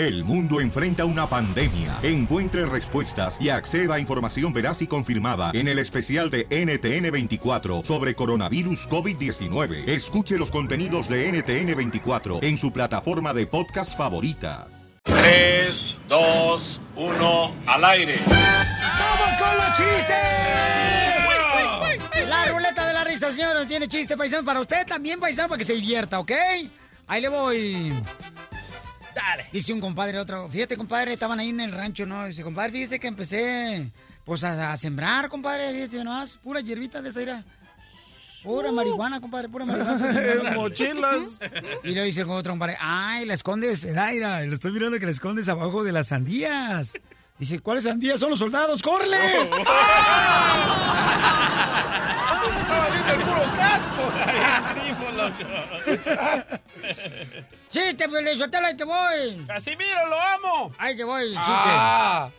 El mundo enfrenta una pandemia. Encuentre respuestas y acceda a información veraz y confirmada en el especial de NTN24 sobre coronavirus COVID-19. Escuche los contenidos de NTN24 en su plataforma de podcast favorita. 3, 2, 1, al aire. ¡Vamos con los chistes! La ruleta de la risa, señores, tiene chiste paisano para usted también, paisano, para que se divierta, ¿ok? Ahí le voy. Dale. Dice un compadre otro, fíjate, compadre, estaban ahí en el rancho, ¿no? Dice, compadre, fíjate que empecé, pues, a, a sembrar, compadre, fíjate nomás, pura hierbita de esa ira. Pura marihuana, compadre, pura marihuana. Mochilas. Y le dice el otro compadre, ay, la escondes, Daira, lo estoy mirando que la escondes abajo de las sandías. Dice, ¿cuáles sandías? Son los soldados, ¡córrele! Estaba viendo el puro casco. ¡Chiste, pues, Sotelo, ahí te voy! ¡Casimiro, lo amo! Ahí te voy, chiste. Ah.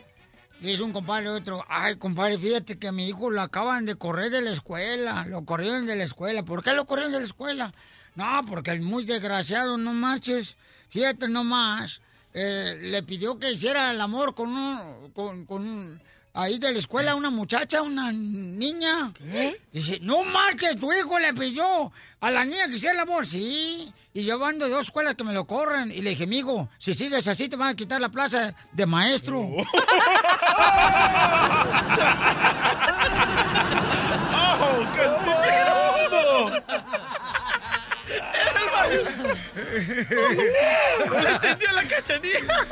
Dice un compadre otro, ay, compadre, fíjate que a mi hijo lo acaban de correr de la escuela, lo corrieron de la escuela. ¿Por qué lo corrieron de la escuela? No, porque el muy desgraciado, no marches. Fíjate nomás, eh, le pidió que hiciera el amor con un, con, con un- ahí de la escuela una muchacha, una niña. Dice, no marches, tu hijo le pidió a la niña que hiciera el amor. Sí, y llevando dos escuelas que me lo corren. Y le dije, amigo, si sigues así te van a quitar la plaza de maestro. ¡Oh, Casimiro! ¡No le entendió la cachanilla!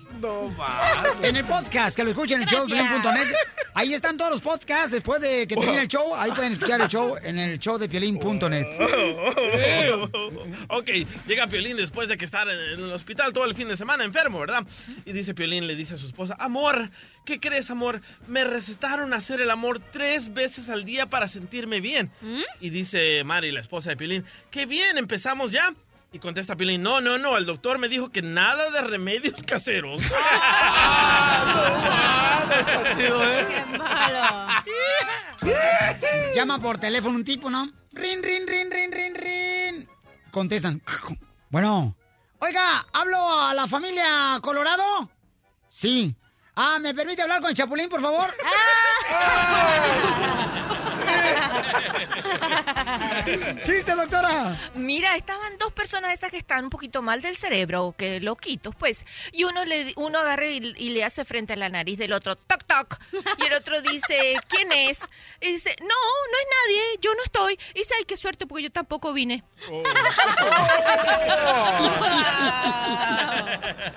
No. En el podcast, que lo escuchen en el show. Piolín.net. Ahí están todos los podcasts después de que termine el show. Ahí pueden escuchar el show en el show de Piolín.net. ok, llega Piolín después de que estar en el hospital todo el fin de semana enfermo, ¿verdad? Y dice Piolín, le dice a su esposa, amor, ¿qué crees, amor? Me recetaron hacer el amor tres veces al día para sentirme bien. Y dice Mari, la esposa de Piolín, qué bien, empezamos ya. Y contesta Piolín, no, no, no, el doctor me dijo que nada de remedios caseros. Está chido, ¿eh? ¡Qué malo! Llama por teléfono un tipo, ¿no? Rin, rin, rin, rin, rin, rin. Contestan. Bueno. Oiga, ¿hablo a la familia Colorado? Sí. Ah, ¿me permite hablar con el Chapulín, por favor? ¡Chiste, doctora! Mira, estaban dos personas estas que están un poquito mal del cerebro, que loquitos, pues. Y uno le uno agarra y, y le hace frente a la nariz del otro, toc toc. Y el otro dice, ¿quién es? Y dice, no, no es nadie, yo no estoy. Y dice, ay, qué suerte, porque yo tampoco vine.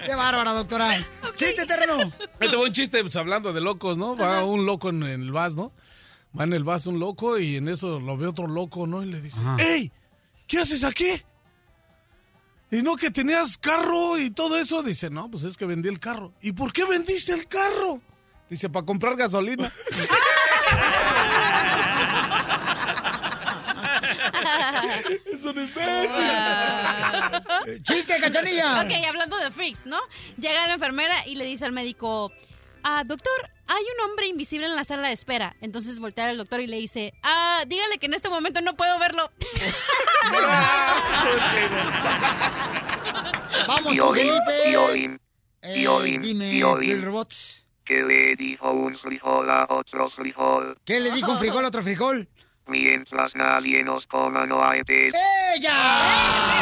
¡Qué bárbara, doctora! ¡Chiste, terreno! Ahí te voy un chiste, pues hablando de locos, ¿no? Va un loco en el vas, ¿no? Va en el vas un loco y en eso lo ve otro loco, ¿no? Y le dice, Ajá. ¡Ey! ¿Qué haces aquí? Y no que tenías carro y todo eso. Dice, no, pues es que vendí el carro. ¿Y por qué vendiste el carro? Dice, para comprar gasolina. es un imbécil. ¡Chiste, cachanilla! Ok, hablando de freaks, ¿no? Llega la enfermera y le dice al médico, ah, doctor, hay un hombre invisible en la sala de espera. Entonces voltea al doctor y le dice, ah, dígale que en este momento no puedo verlo. Vamos Felipe. Piolín, Eh, dime, Piolín. Bill Robots. ¿Qué le dijo un frijol a otro frijol? ¿Qué le dijo un frijol a otro frijol? Mientras nadie nos coma no hay pez. ¡Ella!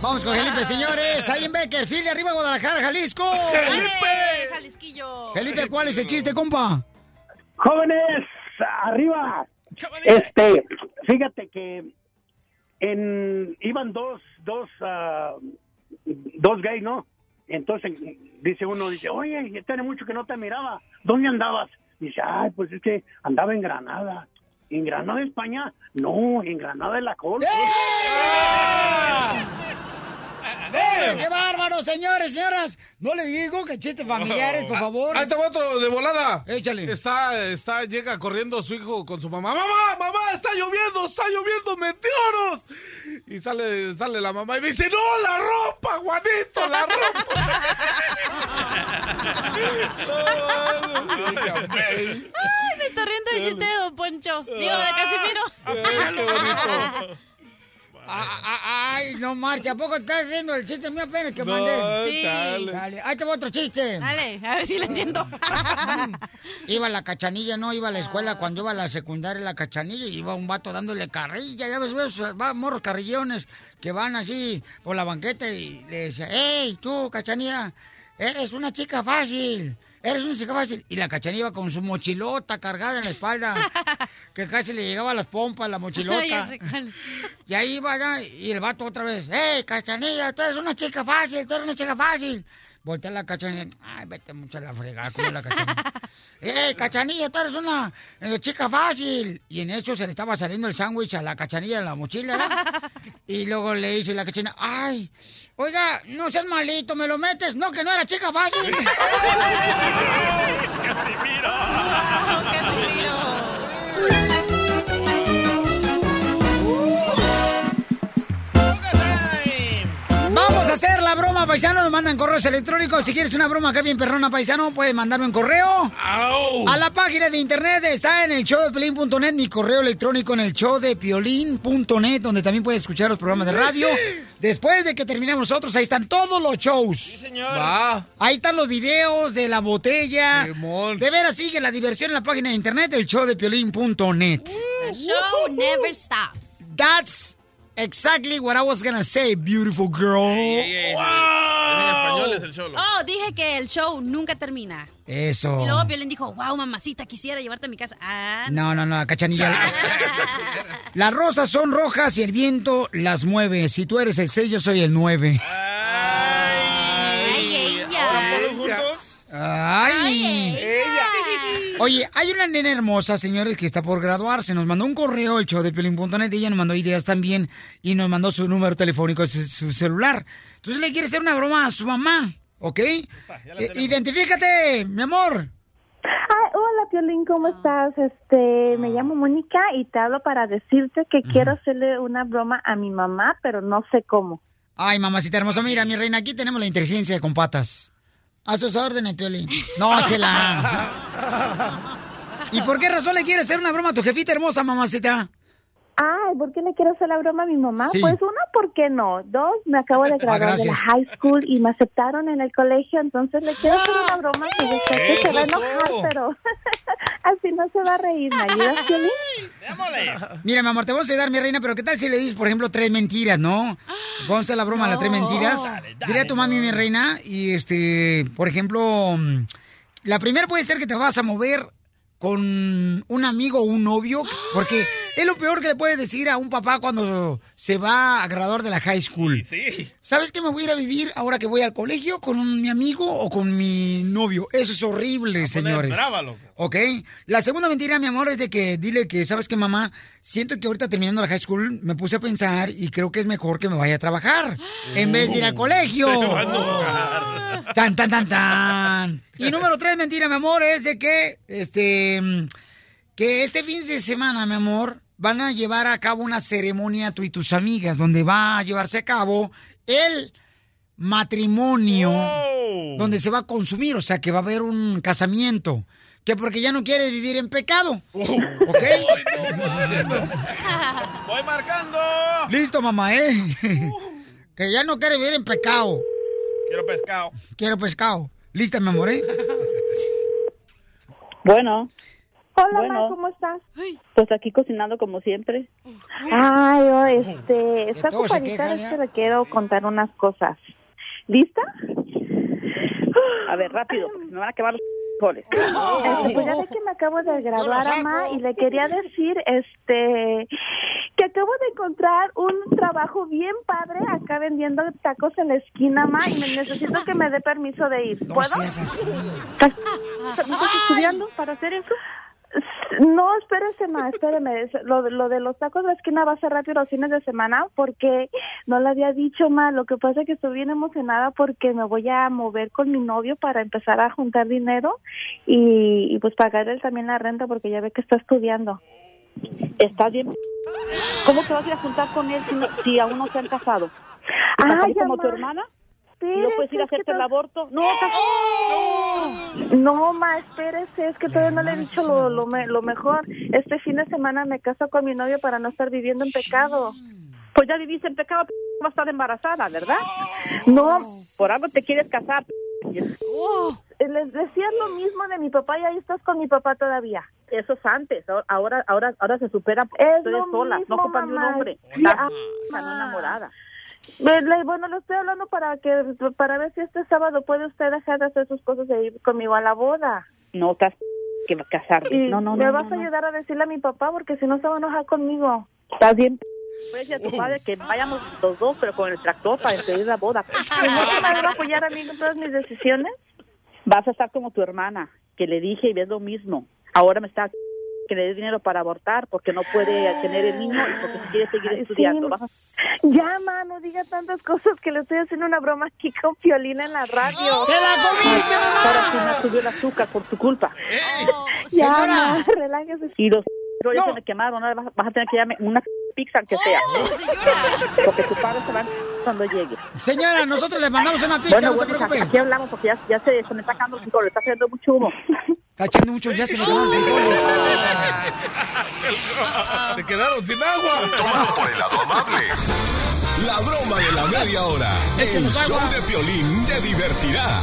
Vamos con Felipe, señores. Ahí en Beckerfield, arriba Guadalajara, Jalisco. ¡Eh, Jalisquillo! Felipe, ¿cuál es el chiste, compa? Jóvenes, arriba. Este, fíjate que en iban dos, dos, ah, dos gays, ¿no? Entonces dice uno, dice, oye, tiene mucho que no te miraba. ¿Dónde andabas? Dice, ay, pues es que andaba en Granada. ¿En Granada, España? No, en Granada de la Col. ¡Qué bárbaro, señores, señoras! No le digo que chistes familiares, por favor. Ahí te va otro de volada. Échale. Está, está, llega corriendo su hijo con su mamá. ¡Mamá, mamá! ¡Está lloviendo! ¡Está lloviendo! ¡Meteoros! Y sale, sale la mamá y dice, ¡No, la ropa, Juanito! ¡La ropa! ¡Ay, me está riendo el chiste de Don Poncho! Digo, de Casimiro. Ah, ah, Ay, no marcha, ¿a poco estás haciendo el chiste mío apenas que No, mandé? Sí. chale. Dale, ahí te va otro chiste. Dale, a ver si lo entiendo. Iba la cachanilla, no iba a la escuela cuando iba a la secundaria la cachanilla y iba un vato dándole carrilla, ya ves, ves, va, morros carrillones que van así por la banqueta y le decía, hey, tú, cachanilla, eres una chica fácil, eres una chica fácil. Y la cachanilla iba con su mochilota cargada en la espalda, que casi le llegaba a las pompas la mochilota. Y ahí ya, y el vato otra vez, hey, cachanilla, tú eres una chica fácil, tú eres una chica fácil. Voltea la cachanilla, ay, vete mucho a la fregada, como la cachanilla. ¡Eh, cachanilla, tú eres una eh, chica fácil! Y en eso se le estaba saliendo el sándwich a la cachanilla en la mochila, ¿verdad? Y luego le dice la cachanilla, ¡ay! Oiga, no seas malito, ¿me lo metes? No, que no era chica fácil. Vamos a hacer la broma, paisano. Nos mandan correos electrónicos. Si quieres una broma acá bien perrona, paisano, puedes mandarme un correo. A la página de internet está en el showdepiolín.net, mi correo electrónico en el showdepiolín.net, donde también puedes escuchar los programas de radio. Después de que terminemos nosotros, ahí están todos los shows. señor. Va. Ahí están los videos de la botella. Simón. De veras, sigue la diversión en la página de internet, el showdepiolín.net. The show never stops. That's exactly what I was gonna say, beautiful girl. Ey, ey, ey, En español es el cholo. Oh, dije que el show nunca termina. Eso. Y luego Piolín dijo, wow, mamacita, quisiera llevarte a mi casa. Ah, No, no, no, cachanilla. Las rosas son rojas y el viento las mueve. Si tú eres el 6, yo soy el 9. Ay, ella. ¿Ahora todos juntos? Ay. Oye, hay una nena hermosa, señores, que está por graduarse. Nos mandó un correo, el show de Piolín.net, y ella nos mandó ideas también y nos mandó su número telefónico, su, su celular. Entonces le quiere hacer una broma a su mamá, ¿ok? Eh, identifícate, mi amor. Ay, hola, Piolín, ¿cómo estás? Este, me llamo Mónica y te hablo para decirte que quiero hacerle una broma a mi mamá, pero no sé cómo. Ay, mamacita hermosa, mira, mi reina, aquí tenemos la inteligencia con patas. A sus órdenes, Piolín. No, chela. ¿Y por qué razón le quieres hacer una broma a tu jefita hermosa, mamacita? Ay, ¿por qué le quiero hacer la broma a mi mamá? Sí. Pues una, ¿por qué no? Dos, me acabo de graduar de la high school y me aceptaron en el colegio, entonces le quiero hacer una broma que yo sé que se va a enojar, pero así no se va a reír. ¿Me ayudas, Piolín? Mira, mi amor, te vamos a ayudar, mi reina, pero ¿qué tal si le dices, por ejemplo, tres mentiras, no? Vamos a hacer la broma a las tres mentiras. Dile a tu mami, mi reina, y este, por ejemplo, mm, la primera puede ser que te vas a mover con un amigo o un novio, porque es lo peor que le puedes decir a un papá cuando se va a graduar de la high school. Sí. ¿Sabes que me voy a ir a vivir ahora que voy al colegio con un- mi amigo o con mi novio? Eso es horrible, señores. brava, loco. ¿Ok? La segunda mentira, mi amor, es de que dile que, ¿sabes qué, mamá? Siento que ahorita terminando la high school me puse a pensar y creo que es mejor que me vaya a trabajar en vez de ir al colegio. Se va a enojar. Tan, tan, tan, tan. Y número tres, mentira, mi amor, es de que, este, que este fin de semana, mi amor, van a llevar a cabo una ceremonia tú y tus amigas, donde va a llevarse a cabo el matrimonio, Oh. donde se va a consumir, o sea, que va a haber un casamiento. Que porque ya no quieres vivir en pecado. ¿Ok? Voy marcando. Listo, mamá, ¿eh? que ya no quiere vivir en pecado. Quiero pescado. Quiero pescado. Lista, mi amor, ¿eh? Bueno. Hola, Bueno. Ma, ¿cómo estás? Pues aquí cocinando como siempre. Ay, oh, este, está ocupadita, es que le quiero contar unas cosas. ¿Lista? A ver, rápido, porque me van a acabar los frijoles. Este, pues ya ve que me acabo de graduar, Ama, y le quería decir, este, que acabo de encontrar un trabajo bien padre acá vendiendo tacos en la esquina, Ma, y me necesito que me dé permiso de ir. ¿Puedo? ¿Estás, estás estudiando para hacer eso? No, espérese, ma, espéreme. Es- Lo, de- lo de los tacos de la esquina va a ser rápido los fines de semana porque no le había dicho, ma. Lo que pasa es que estoy bien emocionada porque me voy a mover con mi novio para empezar a juntar dinero y, y pues pagar él también la renta porque ya ve que está estudiando. Está bien. ¿Cómo te vas a ir a juntar con él si, no- si aún no se han casado? ¿Te Ay, casaste como tu hermana? ¿Y no puedes ir a hacerte el aborto? No, No, ma, espérese, es que todavía no le he dicho lo, lo, me- lo mejor. Este fin de semana me caso con mi novio para no estar viviendo en pecado. Pues ya viviste en pecado, vas a estar embarazada, ¿verdad? No, por algo te quieres casar. p- Les decías lo mismo de mi papá y ahí estás con mi papá todavía. Eso es antes, ahora ahora ahora se supera, Es tú eres lo sola, mismo, no ocupas de un hombre. No enamorada. Le- Bueno, le estoy hablando para que para ver si este sábado puede usted dejar de hacer sus cosas e ir conmigo a la boda. No, estás que va a. Y No, no, me no. vas no, a no. ayudar a decirle a mi papá porque si no se va a enojar conmigo. Estás bien. p- Voy a tu padre que vayamos los dos, pero con el tractor para impedir la boda. ¿Y no se me va a apoyar a mí en todas mis decisiones? Vas a estar como tu hermana, que le dije y ves lo mismo. Ahora me está que le dé dinero para abortar porque no puede tener el niño y porque quiere seguir sí, estudiando. Vas a- Ya, ma, no diga tantas cosas que le estoy haciendo una broma aquí con Piolina en la radio. ¡Te la comiste, Ahora sí mamá! me subió el azúcar por tu culpa. Ya, Señora. ma, relájese. Y los No. se me quemaron, ahora vas, vas a tener que darme una pizza aunque sea. Porque tu padre se va cuando llegue. Señora, nosotros le mandamos una pizza, Bueno, no se bueno, preocupe. aquí hablamos porque ya, ya se, se me está sacando el le está haciendo mucho humo. Está echando mucho, ya se le quedaron los frijoles. Se quedaron sin agua. Tómalo por el lado amable. La broma de la media hora. El show agua. de Piolín te divertirá.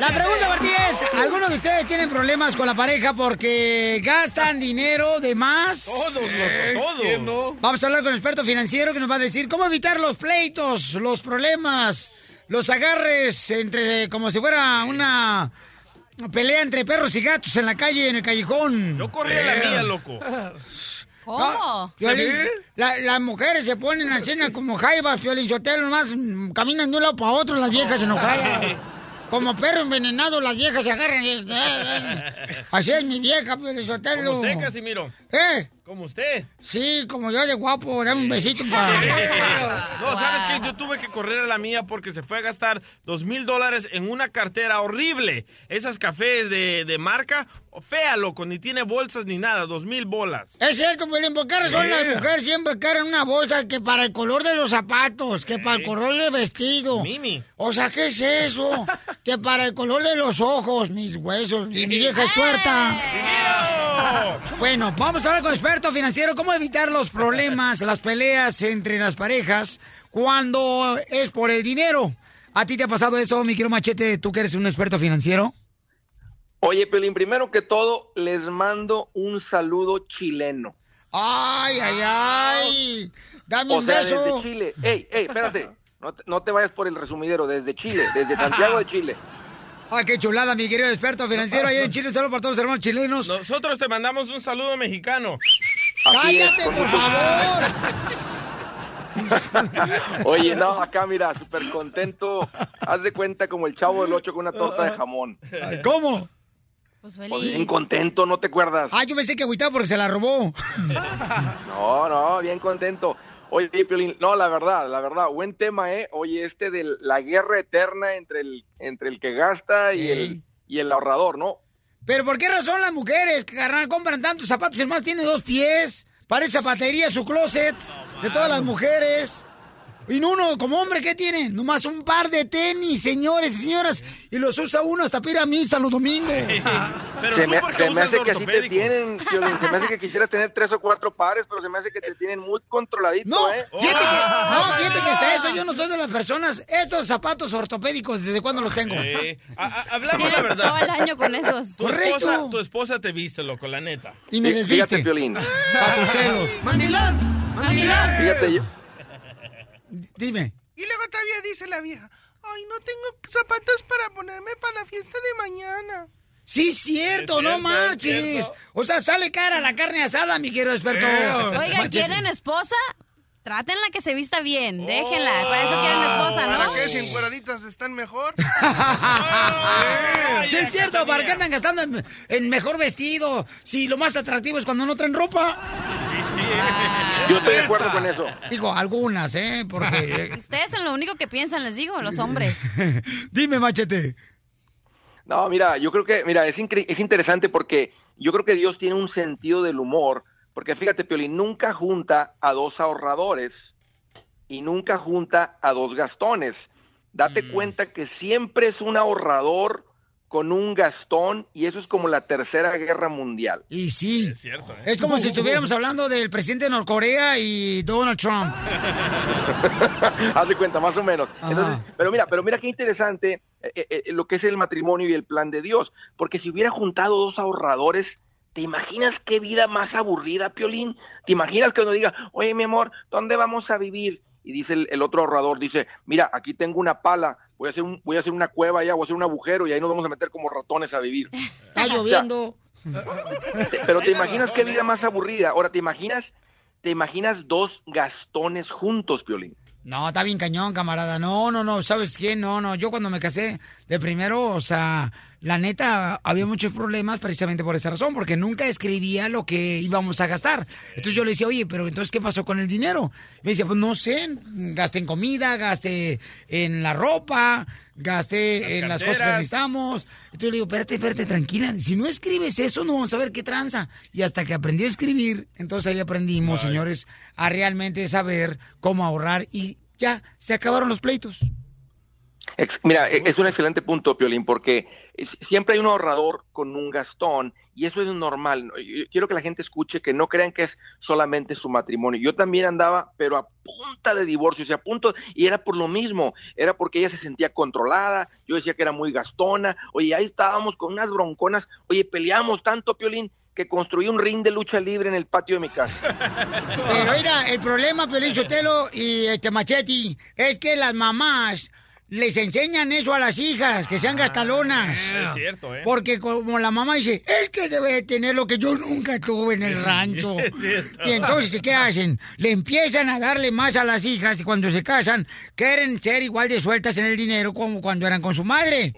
La pregunta, Martí, es, ¿algunos de ustedes tienen problemas con la pareja porque gastan dinero de más? Todos, loco, todo. ¿Quién no? Vamos a hablar con el experto financiero que nos va a decir cómo evitar los pleitos, los problemas, los agarres entre como si fuera una pelea entre perros y gatos en la calle, en el callejón. Yo corrí a la mía, loco. ¿Cómo? Piolín, la- las mujeres se ponen a cena como jaivas, Piolín Sotelo, nomás mm, caminan de un lado para otro las viejas enojadas. Como perro envenenado, las viejas se agarran. y- Así es mi vieja, Piolín Sotelo. Como usted, Casimiro. ¿Eh? Como usted. Sí, como yo de guapo, dame un besito para... ¿sabes qué? Yo tuve que correr a la mía porque se fue a gastar dos mil dólares en una cartera horrible. Esas cafés de, de marca, fea, loco, ni tiene bolsas ni nada, dos mil bolas. Es cierto, Piolín, ¿por qué razón las mujeres siempre cargan una bolsa que para el color de los zapatos, que para el color del vestido? Mimi. O sea, ¿qué es eso? que para el color de los ojos, mis huesos, mi vieja es tuerta. Bueno, vamos a hablar con experto financiero. ¿Cómo evitar los problemas, las peleas entre las parejas cuando es por el dinero? ¿A ti te ha pasado eso, mi querido Machete, tú que eres un experto financiero? Oye, Pelín, primero que todo, les mando un saludo chileno. ¡Ay, ay, ay! Dame O un sea, beso. desde Chile. ¡Ey, ey, espérate! No te, no te vayas por el resumidero, desde Chile, desde Santiago de Chile. ¡Ay, qué chulada, mi querido experto financiero! Ahí en Chile, un saludo para todos los hermanos chilenos. Nosotros te mandamos un saludo mexicano. Así ¡Cállate, por favor! Oye, no, acá mira, súper contento. Haz de cuenta como el chavo del ocho con una torta de jamón. ¿Cómo? Pues Pues feliz. bien contento, ¿no te acuerdas? Ah, yo pensé que agüitaba porque se la robó. No, no, bien contento. Oye, Piolín, no, la verdad, la verdad, buen tema, ¿eh? Oye, este de la guerra eterna entre el, entre el que gasta y el, y el ahorrador, ¿no? ¿Pero por qué razón las mujeres, carnal, compran tantos zapatos? El más tiene dos pies. Parece zapatería su closet de todas las mujeres. Y no uno, como hombre, ¿qué tiene? Nomás un par de tenis, señores y señoras. Y los usa uno hasta para ir a misa los domingos. Pero se tú me, porque se me usas hace que así te tienen, Piolín, se me hace que quisieras tener tres o cuatro pares, pero se me hace que te tienen muy controladito, No, ¿eh? fíjate que, no, fíjate que hasta eso yo no soy de las personas. Estos zapatos ortopédicos, ¿desde cuándo los tengo? Eh, a- hablamos la verdad. todo el año con esos. Tu Correcto. esposa, tu esposa te viste, loco, la neta. Y me Fí- Fíjate, desviste. Piolín, Para tus celos. ¡Mandilán! ¡Mandilán! fíjate, yo, Dime. Y luego todavía dice la vieja, ay, no tengo zapatos para ponerme para la fiesta de mañana. Sí, cierto, Es no cierto, es marches. cierto. O sea, sale cara la carne asada, mi querido experto. Oigan, Machete. ¿quieren esposa? Trátenla que se vista bien. Déjenla. Para eso quieren esposa, ¿Para ¿no? qué? Si encueraditas están mejor. Sí, es cierto, ¿para qué andan gastando en, en mejor vestido? Si lo más atractivo es cuando no traen ropa. yo estoy de acuerdo con eso. Digo, algunas, ¿eh? Porque... Ustedes son lo único que piensan, les digo, los hombres. Dime, machete. No, mira, yo creo que, mira, es, es interesante porque yo creo que Dios tiene un sentido del humor, porque fíjate, Piolín, nunca junta a dos ahorradores y nunca junta a dos gastones. Date cuenta que siempre es un ahorrador con un Gastón y eso es como la tercera guerra mundial. Y sí. Es cierto, ¿eh? Es como si estuviéramos hablando del presidente de Norcorea y Donald Trump. Haz de cuenta, más o menos. Entonces, pero mira, pero mira qué interesante eh, eh, lo que es el matrimonio y el plan de Dios. Porque si hubiera juntado dos ahorradores, ¿te imaginas qué vida más aburrida, Piolín? ¿Te imaginas que uno diga, oye, mi amor, ¿dónde vamos a vivir? Y dice el, el otro ahorrador, dice, mira, aquí tengo una pala, voy a hacer un, voy a hacer una cueva allá, voy a hacer un agujero y ahí nos vamos a meter como ratones a vivir. Está lloviendo. Pero te imaginas qué vida más aburrida. Ahora, ¿te imaginas, te imaginas dos gastones juntos, Piolín? No, está bien cañón, camarada. No, no, no, ¿sabes qué? No, no, yo cuando me casé de primero, o sea, la neta, había muchos problemas precisamente por esa razón, porque nunca escribía lo que íbamos a gastar. Entonces yo le decía, oye, pero entonces, ¿qué pasó con el dinero? Me decía, pues no sé, gasté en comida, gasté en la ropa, gasté en las cosas que necesitamos. Entonces le digo, espérate, espérate, tranquila. Si no escribes eso, no vamos a ver qué tranza. Y hasta que aprendí a escribir, entonces ahí aprendimos, señores, a realmente saber cómo ahorrar y ya, se acabaron los pleitos. Mira, e- es un excelente punto, Piolín, porque siempre hay un ahorrador con un gastón y eso es normal. quiero que la gente escuche que no crean que es solamente su matrimonio. Yo también andaba, pero a punta de divorcio, o sea, a punto, y era por lo mismo, era porque ella se sentía controlada, yo decía que era muy gastona, oye, ahí estábamos con unas bronconas, oye, peleamos tanto, Piolín, que construí un ring de lucha libre en el patio de mi casa. Pero mira, el problema, Piolín Sotelo y este Machetti, es que las mamás les enseñan eso a las hijas, que sean gastalonas. Es cierto, ¿eh? Porque como la mamá dice, es que debe tener lo que yo nunca tuve en el rancho. Es cierto. Y entonces, ¿qué hacen? Le empiezan a darle más a las hijas y cuando se casan, quieren ser igual de sueltas en el dinero como cuando eran con su madre.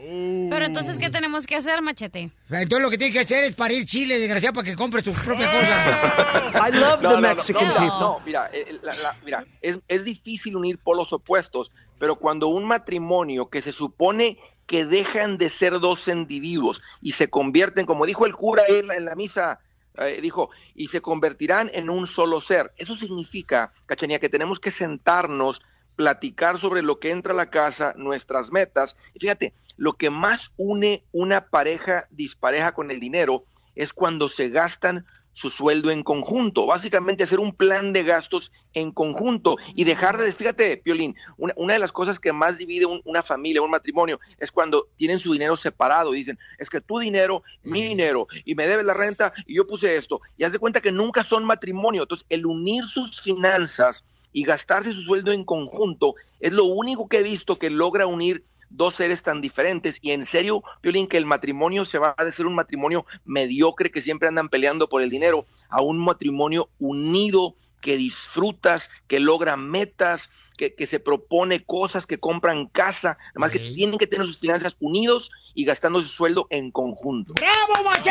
Pero entonces, ¿qué tenemos que hacer, machete? Entonces lo que tienes que hacer es parir chile, desgraciado, para que compres tus propias cosas. I love the Mexican people. No, mira, eh, la- la- mira es, es difícil unir polos opuestos, pero cuando un matrimonio que se supone que dejan de ser dos individuos y se convierten, como dijo el cura en la, misa, eh, dijo, y se convertirán en un solo ser. Eso significa, Cachanía, que tenemos que sentarnos, platicar sobre lo que entra a la casa, nuestras metas. Y fíjate, lo que más une una pareja dispareja con el dinero es cuando se gastan su sueldo en conjunto, básicamente hacer un plan de gastos en conjunto y dejar de, fíjate, Piolín, una, una de las cosas que más divide un- una familia, un matrimonio, es cuando tienen su dinero separado. Y dicen, es que tu dinero, mi dinero, y me debes la renta, y yo puse esto, y haz de cuenta que nunca son matrimonio, entonces el unir sus finanzas y gastarse su sueldo en conjunto es lo único que he visto que logra unir dos seres tan diferentes. Y en serio, Piolín, que el matrimonio se va a ser un matrimonio mediocre que siempre andan peleando por el dinero a un matrimonio unido que disfrutas, que logra metas, que, que se propone cosas, que compran casa, además que tienen que tener sus finanzas unidos y gastando su sueldo en conjunto. ¡Bravo, Machete,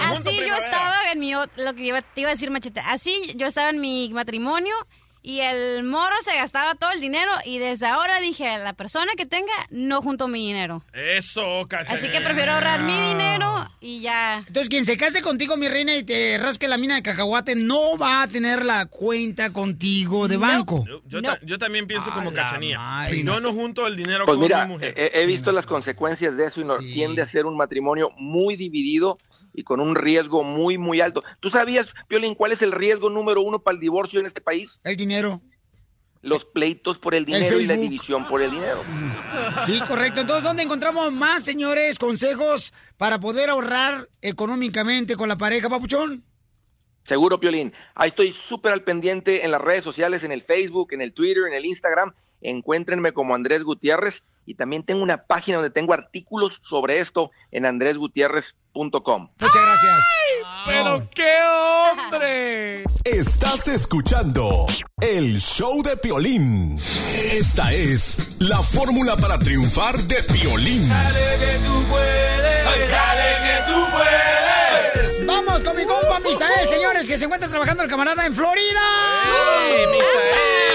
así yo estaba en mi, lo que iba- te iba a decir machete, así yo estaba en mi matrimonio y el morro se gastaba todo el dinero y desde ahora dije, a la persona que tenga, no junto mi dinero. Eso, cachanilla. Así que prefiero ahorrar mi dinero y ya. Entonces, quien se case contigo, mi reina, y te rasque la mina de cacahuate, no va a tener la cuenta contigo de banco. Yo, yo ta- yo también pienso como A cachanía. Yo no junto el dinero Pues con mira, mi mujer. he, he visto las consecuencias de eso y no, tiende a ser un matrimonio muy dividido y con un riesgo muy, muy alto. ¿Tú sabías, Piolín, cuál es el riesgo número uno para el divorcio en este país? El dinero. Los pleitos por el dinero y la división por el dinero. Sí, correcto. Entonces, ¿dónde encontramos más, señores, consejos para poder ahorrar económicamente con la pareja, papuchón? Seguro, Piolín. Ahí estoy súper al pendiente en las redes sociales, en el Facebook, en el Twitter, en el Instagram. Encuéntrenme como Andrés Gutiérrez y también tengo una página donde tengo artículos sobre esto en andresgutierrez.com. Muchas gracias. ¡Pero qué hombre! Estás escuchando el show de Piolín. Esta es la fórmula para triunfar de Piolín. Vamos con mi compa Misael, señores, que se encuentra trabajando el camarada en Florida. ¡Ey, Misael!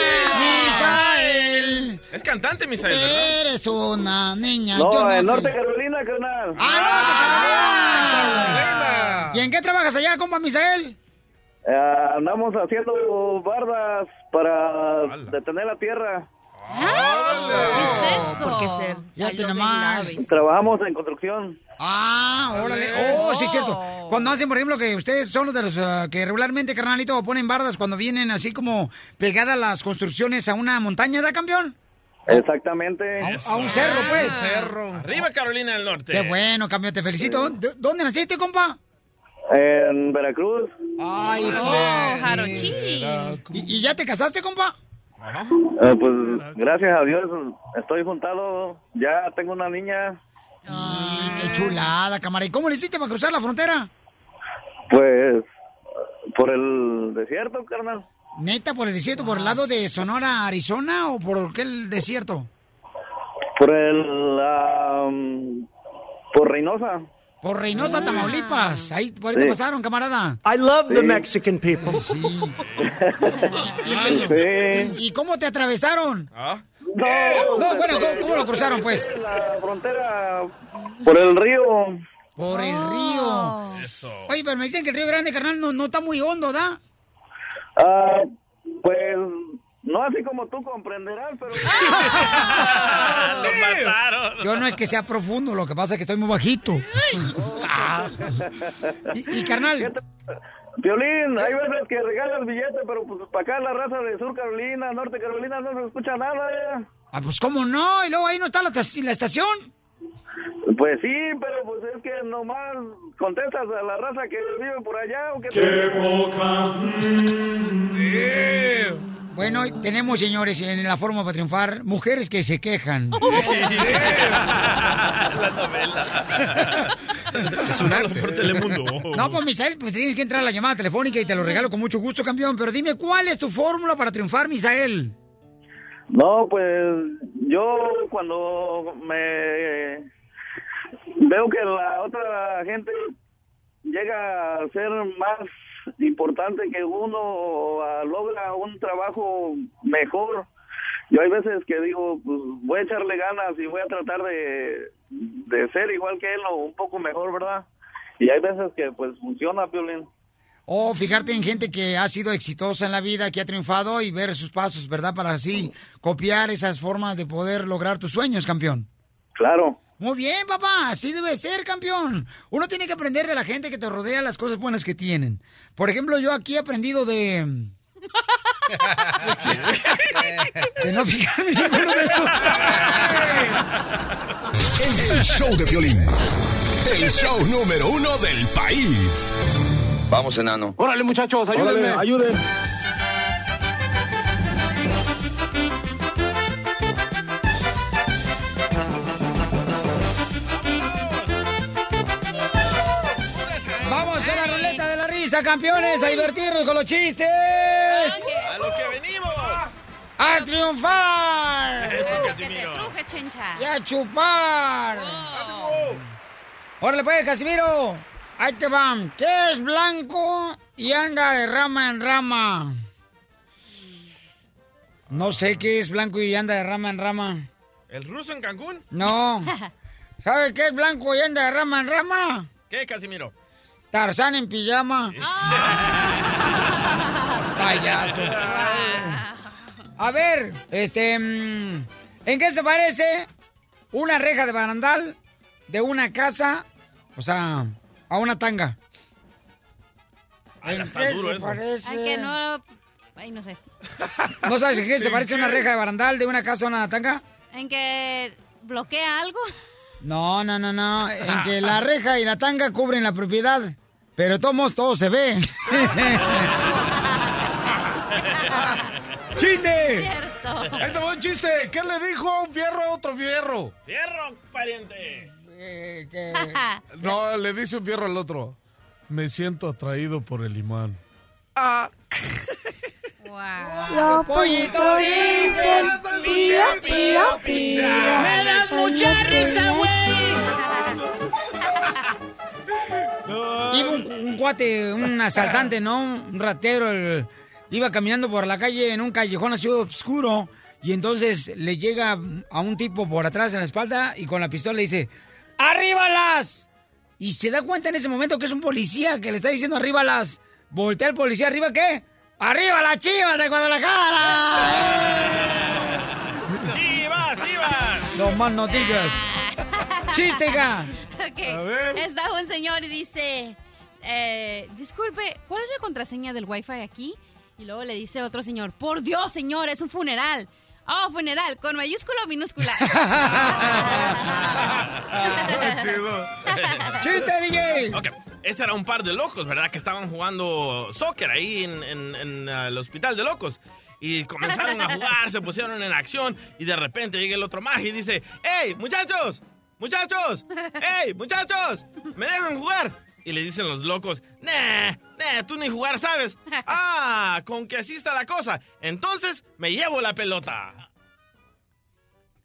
Es cantante, Misael, ¿verdad? Eres una niña. No, yo no en sé. Norte Carolina, carnal. ¡Ah, ¿Y en qué trabajas allá, compa Misael? Eh, andamos haciendo bardas para detener la tierra. ¿Qué es eso? Porque ser Ya I te love nomás. Slaves. Trabajamos en construcción. Ah, órale. Oh, sí, es cierto. Cuando hacen, por ejemplo, que ustedes son los de los ah, que regularmente, carnalito, ponen bardas cuando vienen así como pegadas las construcciones a una montaña, ¿da, campeón? Exactamente. A un cerro, pues. Cerro. Arriba Carolina del Norte. Qué bueno, campeón, te felicito. ¿Dó- ¿Dónde naciste, compa? En Veracruz. Ay, Oh. Jarochí. ¿Y, y ya te casaste, compa? Eh, pues gracias a Dios estoy juntado. Ya tengo una niña. Ay, qué chulada, cámara. ¿Y cómo le hiciste para cruzar la frontera? Pues por el desierto, carnal. ¿Neta por el desierto, por el lado de Sonora, Arizona o por qué el desierto? Por el... am, por Reynosa. Por Reynosa, Tamaulipas. Ahí, por ahí te pasaron, camarada. I love the. Mexican people. Sí. ¿Y cómo te atravesaron? ¿Ah? No, No, bueno, ¿cómo, cómo lo cruzaron, pues? La frontera por el río. Por el río. Oye, pero me dicen que el Río Grande, carnal, no, no está muy hondo, ¿da? Ah, pues no así como tú comprenderás, pero... Lo mataron. Yo no es que sea profundo, lo que pasa es que estoy muy bajito. Ah. y, y, carnal, Violín, hay veces que regalas billetes, pero pues para acá la raza de Sur Carolina, Norte Carolina no se escucha nada. eh. ah, pues cómo no, y luego ahí no está la, la estación. Pues sí, pero pues es que nomás contestas a la raza que vive por allá o que... Bueno, tenemos, señores, en la forma para triunfar, mujeres que se quejan. La novela. Es un arte. Por Telemundo. No, pues Misael, pues tienes que entrar a la llamada telefónica y te lo regalo con mucho gusto, campeón. Pero dime, ¿cuál es tu fórmula para triunfar, Misael? No, pues yo cuando me veo que la otra gente llega a ser más importante que uno o a- logra un trabajo mejor, yo hay veces que digo, pues voy a echarle ganas y voy a tratar de, de ser igual que él o un poco mejor, ¿verdad? Y hay veces que pues funciona, Violín. O fijarte en gente que ha sido exitosa en la vida, que ha triunfado y ver sus pasos, ¿verdad? Para así copiar esas formas de poder lograr tus sueños, campeón. Claro. Muy bien, papá, así debe ser, campeón. Uno tiene que aprender de la gente que te rodea las cosas buenas que tienen. Por ejemplo, yo aquí he aprendido de... de no fijarme en ninguno de estos. El show de violín. El show número uno del país. Vamos, enano. Órale, muchachos, ayúdenme. ayuden. Vamos campeones, a divertirnos con los chistes. A lo que venimos. ¡A triunfar! Eso, Que te truje, chencha. ¡Y a chupar! Órale pues, Casimiro. Ahí te van. ¿Qué es blanco y anda de rama en rama? No sé qué es blanco y anda de rama en rama. ¿El ruso en Cancún? No. ¿Sabe qué es blanco y anda de rama en rama? ¿Qué, Casimiro? Tarzán en pijama. Payaso. A ver, este. mm, ¿En qué se parece una reja de barandal de una casa? O sea, a una tanga. Ay, ¿En qué duro se eso. parece? Ay, que no... Ay, no sé. ¿No sabes en qué se parece una reja de barandal de una casa a una tanga? ¿En que bloquea algo? No, no, no, no. En que la reja y la tanga cubren la propiedad. Pero todos todo se ve. ¡Chiste! Cierto. Ahí te va un chiste. ¿Qué le dijo a un fierro a otro fierro? ¡Fierro, pariente! Eh, que- No, le dice un fierro al otro. Me siento atraído por el imán. Ah. Wow. Los pollitos dicen, pío, pío, pío. Me das mucha risa, güey. Iba un, un cuate, un asaltante, ¿no? Un ratero, el- iba caminando por la calle en un callejón así oscuro y entonces le llega a un tipo por atrás en la espalda y con la pistola le dice, ¡Arríbalas! Y se da cuenta en ese momento que es un policía que le está diciendo ¡Arríbalas! Voltea el policía, ¿arriba qué? ¡Arriba las chivas de Guadalajara! Nomás no digas. ¡Chiste, hija! Ok. Está un señor y dice, eh, disculpe, ¿cuál es la contraseña del wifi aquí? Y luego le dice otro señor, por Dios, señor, es un funeral. Oh, funeral, con mayúscula o minúscula. ¡Chiste, DJ! Ok, este era un par de locos, ¿verdad? Que estaban jugando soccer ahí en, en- en, uh, el hospital de locos. Y comenzaron a jugar, se pusieron en acción y de repente llega el otro mag y dice, ¡Ey, muchachos! ¡Muchachos! ¡Ey, muchachos! ¿Me dejan jugar? Y le dicen los locos, ¡Nah! ¡Nah! Tú ni jugar sabes. ¡Ah! Con que así está la cosa. Entonces me llevo la pelota.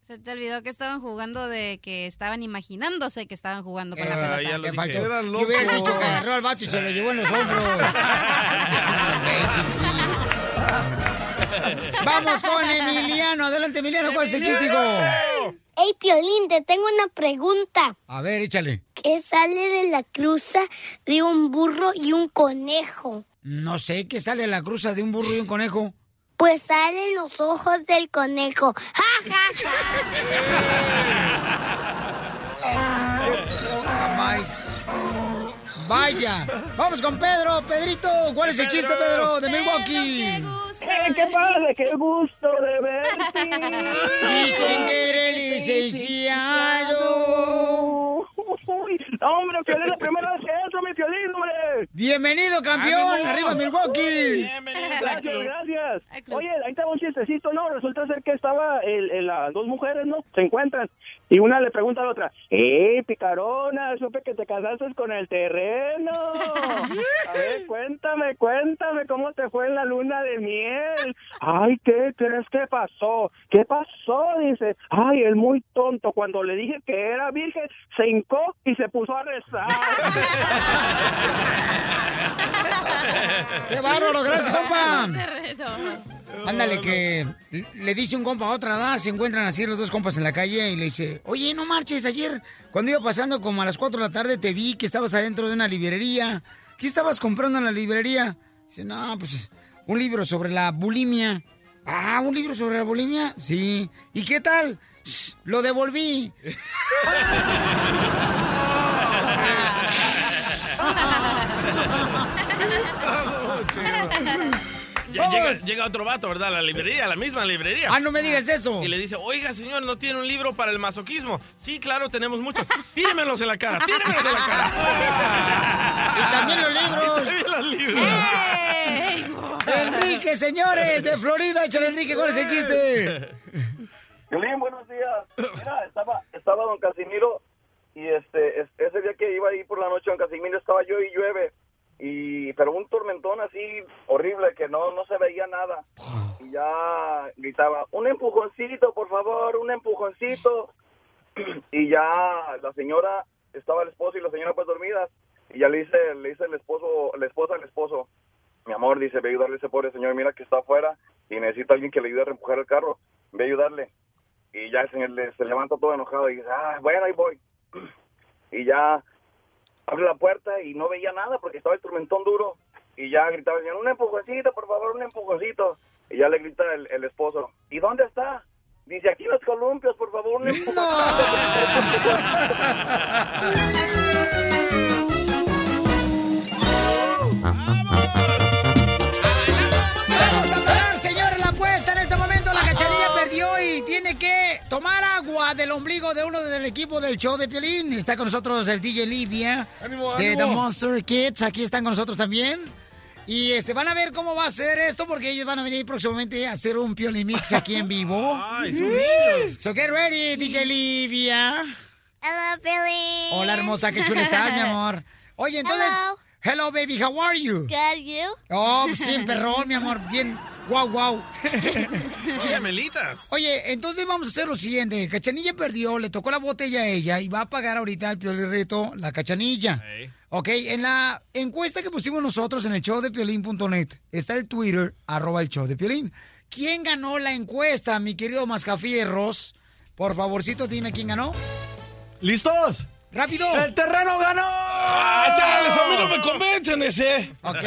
Se te olvidó que estaban jugando de que estaban imaginándose que estaban jugando con la Ah, pelota. ya faltó. Eran Yo hubiera locos. dicho que agarró al vato y se lo llevó en los hombros. Vamos con Emiliano. Adelante, Emiliano. ¿Cuál es el chiste, hijo? Hey, Piolín, te tengo una pregunta. A ver, échale. ¿Qué sale de la cruza de un burro y un conejo? No sé qué sale a la cruza de un burro y un conejo. Pues salen los ojos del conejo. ¡Ja, ja, Jamás. Vaya. Vamos con Pedro. Pedrito, ¿cuál es el chiste, Pedro, de Milwaukee? Eh, ¿Qué pasa? ¡Qué gusto de verte! Dicen que eres licenciado. Uy, hombre, Piolín, la primera vez que entro, mi Piolín, hombre. Bienvenido, campeón. ¡Ánimo! Arriba, Milwaukee. Gracias, gracias. Oye, ahí estaba un chistecito, ¿no? Resulta ser que estaba el, el- las dos mujeres, ¿no? Se encuentran. Y una le pregunta a la otra, ¡Eh, picarona! Supe que te casaste con el terreno. A ver, cuéntame, cuéntame cómo te fue en la luna de miel. Ay, ¿qué crees que pasó? ¿Qué pasó? Dice, ay, el muy tonto. Cuando le dije que era virgen, se hincó y se puso a rezar. ¡Qué bárbaro! Gracias, compa. Ándale, que le dice un compa a otra, ¿da? Se encuentran así los dos compas en la calle y le dice, oye, no marches, ayer cuando iba pasando como a las 4 de la tarde te vi que estabas adentro de una librería. ¿Qué estabas comprando en la librería? Dice, no, pues un libro sobre la bulimia. Ah, ¿un libro sobre la bulimia? Sí. ¿Y qué tal? "Shh, Lo devolví. llega, llega otro vato, ¿verdad? A la librería, a la misma librería. Ah, no me digas eso. Y le dice, oiga, señor, ¿no tiene un libro para el masoquismo? Sí, claro, tenemos muchos. Tíremelos en la cara, tíremelos en la cara. Y también los libros. Y también los libros. Enrique, señores, de Florida. Échale, Enrique, ¿cuál es el chiste? Violín, buenos días. Mira, estaba, estaba don Casimiro y este, es- ese día que iba ahí por la noche don Casimiro estaba yo y llueve y pero un tormentón así horrible que no no se veía nada. Y ya gritaba un empujoncito por favor un empujoncito y ya la señora estaba el esposo y la señora pues dormidas. Y ya le dice le dice el esposo la esposa al esposo mi amor dice ve a ayudarle a ese pobre señor mira que está afuera y necesita alguien que le ayude a reempujar el carro. Ve a ayudarle y ya el señor le- se levanta todo enojado y dice, ah, bueno, ahí voy. Y ya abre la puerta y no veía nada porque estaba el tormentón duro. Y ya gritaba el señor, un empujoncito, por favor, un empujoncito. Y ya le grita el, el esposo, ¿y dónde está? Dice, aquí los columpios, por favor, un Vamos cachanilla perdió y tiene que tomar agua del ombligo de uno del equipo del show de Piolín. Está con nosotros el DJ Livia ¡Ánimo, de ánimo! The Monster Kids. Aquí están con nosotros también. Y este van a ver cómo va a ser esto porque ellos van a venir próximamente a hacer un Piolín Mix aquí en vivo. Ay, son niños. So get ready, DJ Livia. Hello, Billy. Hola, hermosa, qué chula estás, mi amor. Oye, entonces, hello, baby, how are you? Good, you? Oh, pues sí, perrón, mi amor, bien, wow, wow. Oye, Melitas. Oye, entonces vamos a hacer lo siguiente. Cachanilla perdió, le tocó la botella a ella y va a pagar ahorita el Piolín Reto la Cachanilla. Ok, en la encuesta que pusimos nosotros en el show de Piolín.net está el Twitter, arroba el show de Piolín. ¿Quién ganó la encuesta, mi querido Mascafierros? Por favorcito, dime quién ganó. ¿Listos? ¡Rápido! ¡El terreno ganó! ¡Ah, chales! A mí no me convencen ese. Ok.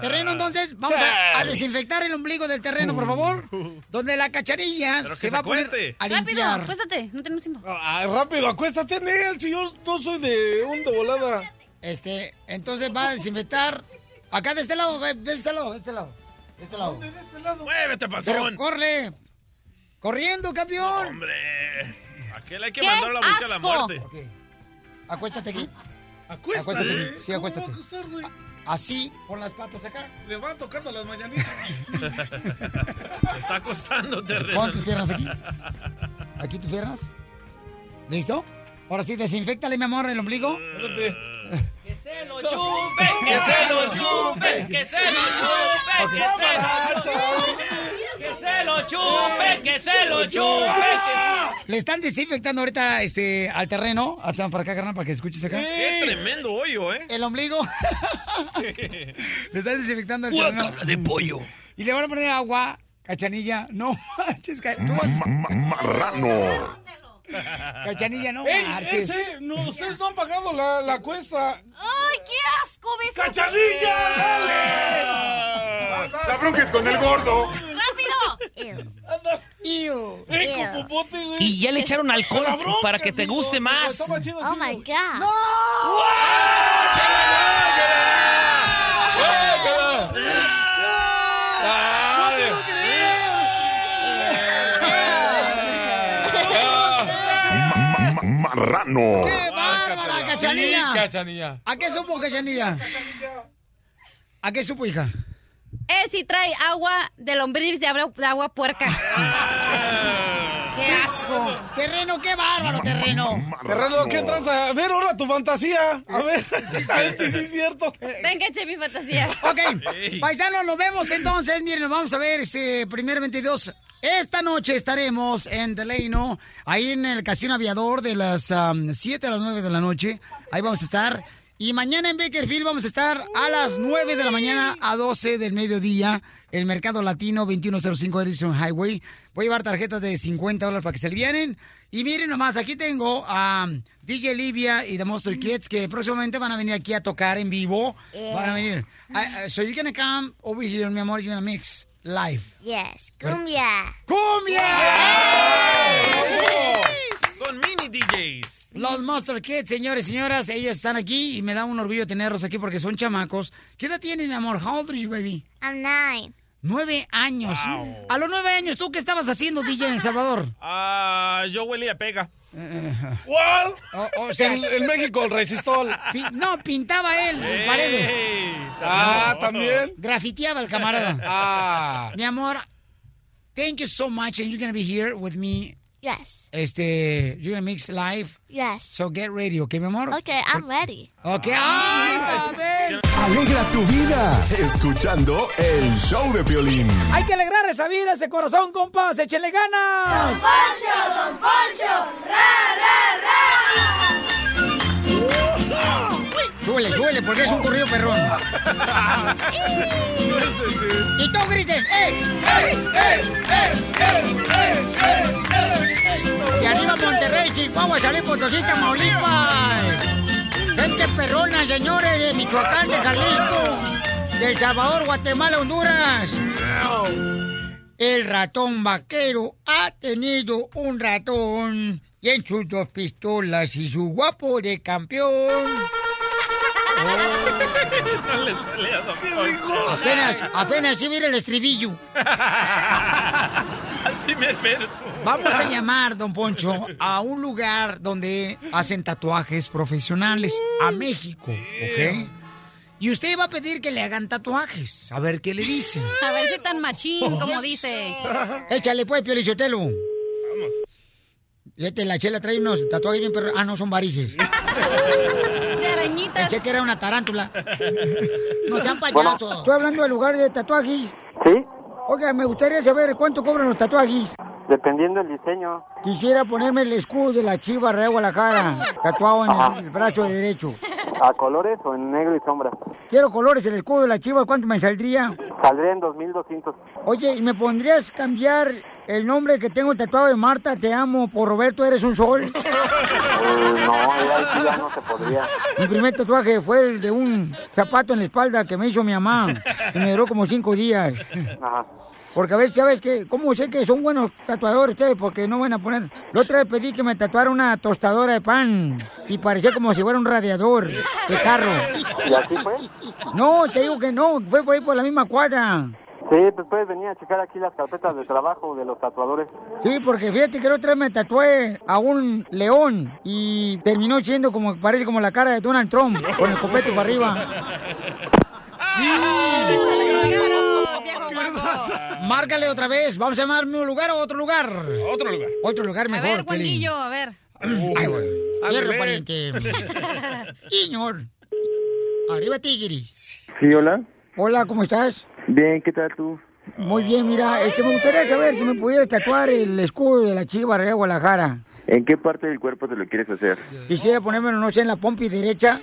Terreno, entonces, vamos a, a desinfectar el ombligo del terreno, por favor. Donde la cacharilla Pero que se se va a poner Rápido, acuéstate, no tenemos tiempo. Ah, rápido, acuéstate en él. Si yo no soy de un de volada. Este, entonces va a desinfectar. Acá de este lado, güey, de este lado, de este lado. De este lado. de este lado? Muévete, Pero panzón. corre. Corriendo, campeón. Hombre. Aquel hay que ¡Qué mandarlo a la muerte. Acuéstate aquí. Acuéstate. Acuéstate aquí. Sí, ¿Cómo acuéstate. va a acostar, güey? Así, con las patas acá. Le van tocando las mañanitas. Está acostando, terreno. Pon tus piernas aquí. Aquí tus piernas. ¿Listo? Ahora sí, desinfectale, mi amor, el ombligo. Que se lo chupe, que se lo chupe, que se lo chupe, que se lo chupe, se lo chupe, que se lo chupe. Le están desinfectando ahorita este, al terreno. Hasta para acá, carnal, para que escuches acá. Qué tremendo hoyo, ¿eh? El ombligo. Le están desinfectando el terreno. De pollo. Y le van a poner agua, cachanilla. No manches, ca- tú vas- Marrano. Cachanilla, no ¡Ey, marches. ese! No, ustedes no han pagado la, la cuesta. ¡Ay, qué asco! ¿Ves? ¡Cachanilla, dale! La bronca es con el gordo. Ew. ¡Ey, con popote, güey! Y ya le echaron alcohol bronca, para que te guste más. estaba chido Oh my. God. Ma- Marrano. ¡Qué bárbara, cachanilla! Sí, cachanilla. ¿A qué supo, cachanilla? ¿A qué supo, hija? Él sí trae agua de lombriz de agua, de agua puerca. ¡Qué asco! Terreno, qué bárbaro, terreno. Terreno, ¿qué tranza? A ver, ahora tu fantasía. A ver, a ver si sí es cierto. Venga, eche mi fantasía. Ok, paisanos, nos vemos entonces. Miren, nos vamos a ver este primeramente Dios. Esta noche estaremos en Delano, ahí en el Casino Aviador de las 7 a las 9 de la noche. Ahí vamos a estar. Y mañana en Bakerfield vamos a estar a las 9 de la mañana a 12 del mediodía. El Mercado Latino 2105 Edison Highway. Voy a llevar tarjetas de 50 dólares para que se vienen. Y miren nomás, aquí tengo a DJ Livia y The Monster Kids que próximamente van a venir aquí a tocar en vivo. Van a venir. I- I- so you're gonna come over here, mi amor, you're gonna mix live. Yes, cumbia. ¡Cumbia! DJs. Los Monster Kids, señores y señoras, ellos están aquí y me da un orgullo tenerlos aquí porque son chamacos. ¿Qué edad tienes, mi amor? How old are you, baby? I'm nine. Nueve años. A los nueve años, ¿tú qué estabas haciendo, DJ, en El Salvador? Ah, yo huelía a pega. ¿Cuál? O, o sea, En, en México, el resistol. pi- no, pintaba él en paredes. Ah, también. Grafiteaba el camarada. Ah. Mi amor, thank you so much and you're gonna be here with me. Yes, Este, you're gonna mix live. yes. So get ready, ¿ok, mi amor? Okay, I'm ready. Ok, ay. Alegra tu vida escuchando el show de violín. Hay que alegrar esa vida, ese corazón, compas, échenle ganas. Poncho, Don Poncho, Súbele, súbele, porque es un corrido perrón. y todos griten, ¡eh! ¡eh! ¡eh! ¡eh! ¡eh! ¡eh! Y arriba Monterrey, Chihuahua, San Potosí, Tamaulipas. Gente perrona, señores, de Michoacán, de Jalisco, de El Salvador, Guatemala, Honduras. El ratón vaquero ha tenido un ratón y en sus dos pistolas y su guapo de campeón. No le sale a Don Poncho. Apenas, apenas si mira el estribillo. Primer verso. Vamos a llamar, don Poncho, a un lugar donde hacen tatuajes profesionales, a México, ¿ok? Y usted va a pedir que le hagan tatuajes, a ver qué le dicen. A ver si tan machín, como dice. Échale pues, Piolichotelo. Vamos. La chela trae unos tatuajes bien perros. Ah, no, son varices. Arañitas. Pensé que era una tarántula. No sean payasos. Estoy hablando del lugar de tatuajes. Sí, Oiga, me gustaría saber cuánto cobran los tatuajes. dependiendo del diseño. Quisiera ponerme el escudo de la Chiva Real Guadalajara, tatuado en el, el brazo de derecho. ¿A colores o en negro y sombra? Quiero colores, el escudo de la Chiva, ¿cuánto me saldría? Saldría en 2200. Oye, ¿y me pondrías cambiar el nombre que tengo tatuado de Marta, te amo, por Roberto eres un sol. No, sí ya no se podría. Mi primer tatuaje fue el de un zapato en la espalda que me hizo mi mamá. Y me duró como cinco días. Ajá. Porque a veces, ya ves que, ¿cómo sé que son buenos tatuadores ustedes? Porque no van a poner. La otra vez pedí que me tatuara una tostadora de pan y parecía como si fuera un radiador de carro. ¿Y así fue? No, te digo que no, fue por ahí por la misma cuadra. Sí, pues puedes venir a checar aquí las carpetas de trabajo de los tatuadores. Sí, porque fíjate que la otra vez me tatué a un león y terminó siendo como, parece como la cara de Donald Trump, con el copete para arriba. Márcale otra vez. Vamos a llamarme un lugar o otro lugar. Otro lugar. Otro lugar A mejor. ver, Pelín. Juanillo, a ver. Ay, bueno. Hierro, pariente. Señor. Arriba, Tigris. Sí, hola. Hola, ¿cómo estás? Bien, ¿qué tal tú? Muy bien, mira, este, me gustaría saber si me pudiera tatuar el escudo de la Chiva de Guadalajara. ¿En qué parte del cuerpo te lo quieres hacer? Quisiera ponérmelo, no sé, en la pompi derecha.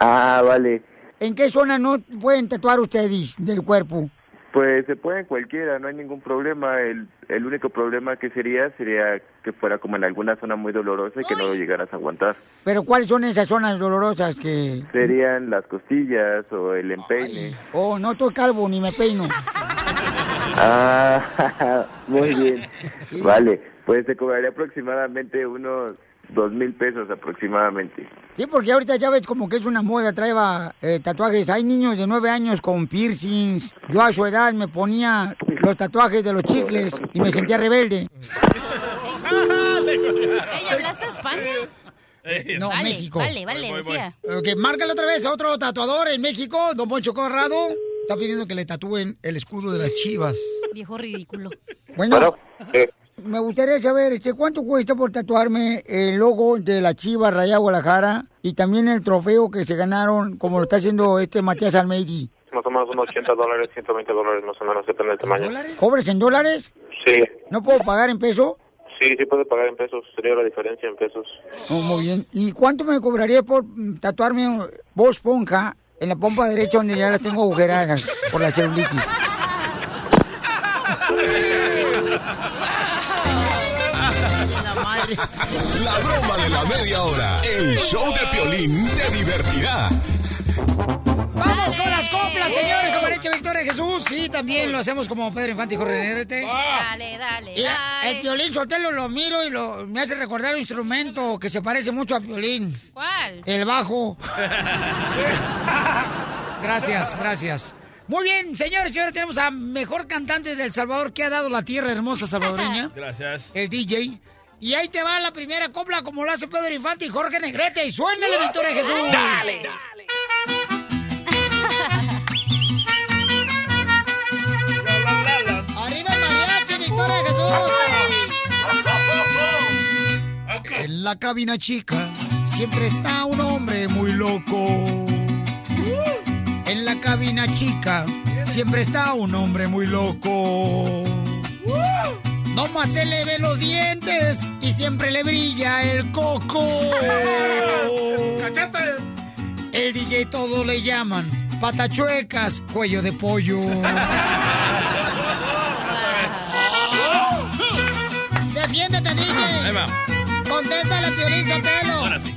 Ah, vale. ¿En qué zona no pueden tatuar ustedes del cuerpo? Pues se puede en cualquiera, no hay ningún problema. El, el único problema que sería sería que fuera como en alguna zona muy dolorosa y que no lo llegaras a aguantar. Pero ¿cuáles son esas zonas dolorosas que... Serían las costillas o el empeine. Oh, no estoy calvo ni me peino. Ah, muy bien. Vale, pues te cobraría aproximadamente unos dos mil pesos aproximadamente. Sí, porque ahorita ya ves como que es una moda, traeba eh, tatuajes. Hay niños de nueve años con piercings. Yo a su edad me ponía los tatuajes de los chicles y me sentía rebelde. Ey, ¿hablaste España? No, vale, México. Vale, vale, decía. Ok, márcale otra vez a otro tatuador en México, don Poncho Corrado. Está pidiendo que le tatúen el escudo de las chivas. Viejo ridículo. Bueno, me gustaría saber, este, ¿cuánto cuesta por tatuarme el logo de la Chiva Raya Guadalajara y también el trofeo que se ganaron, como lo está haciendo este Matías Almeidi? Más o menos unos 80 dólares, 120 dólares más o menos, depende del tamaño. ¿Cobres en dólares? Sí, ¿No puedo pagar en peso? sí, sí puede pagar en pesos, sería la diferencia en pesos. Oh, muy bien. ¿Y cuánto me cobraría por tatuarme voz ponja en la pompa derecha donde ya las tengo agujeradas por la celulitis? La broma de la media hora. El show de Piolín te divertirá. ¡Vamos con las coplas, señores! Como ha dicho Victoria Jesús. Sí, también lo hacemos como Pedro Infante y Jorge. Dale, dale, el Piolín Sotelo lo miro y lo, me hace recordar un instrumento que se parece mucho a Piolín. ¿Cuál? El bajo. gracias, gracias. Muy bien, señores y señores, tenemos a mejor cantante del Salvador que ha dado la tierra hermosa salvadoreña, Gracias. el DJ. Y ahí te va la primera copla como lo hace Pedro Infante y Jorge Negrete. Y suénale, Victoria Jesús. Dale. ¡Arriba el mariachi, Victoria Jesús! En la cabina chica siempre está un hombre muy loco. En la cabina chica siempre está un hombre muy loco. Nomás se le ve los dientes y siempre le brilla el coco. El DJ todo le llaman patachuecas, cuello de pollo. Defiéndete, DJ. Ahí va. Contéstale, Piolín Sotelo. Ahora sí.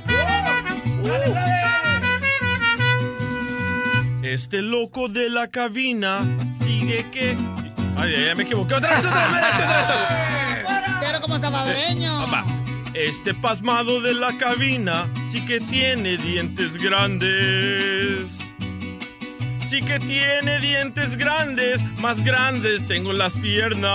Este loco de la cabina sigue que. Ay, ay, ay, me equivoqué. Otra vez, otra vez, otra vez. Pero como salvadoreño. Va. Este pasmado de la cabina sí que tiene dientes grandes. Sí que tiene dientes grandes, más grandes tengo las piernas.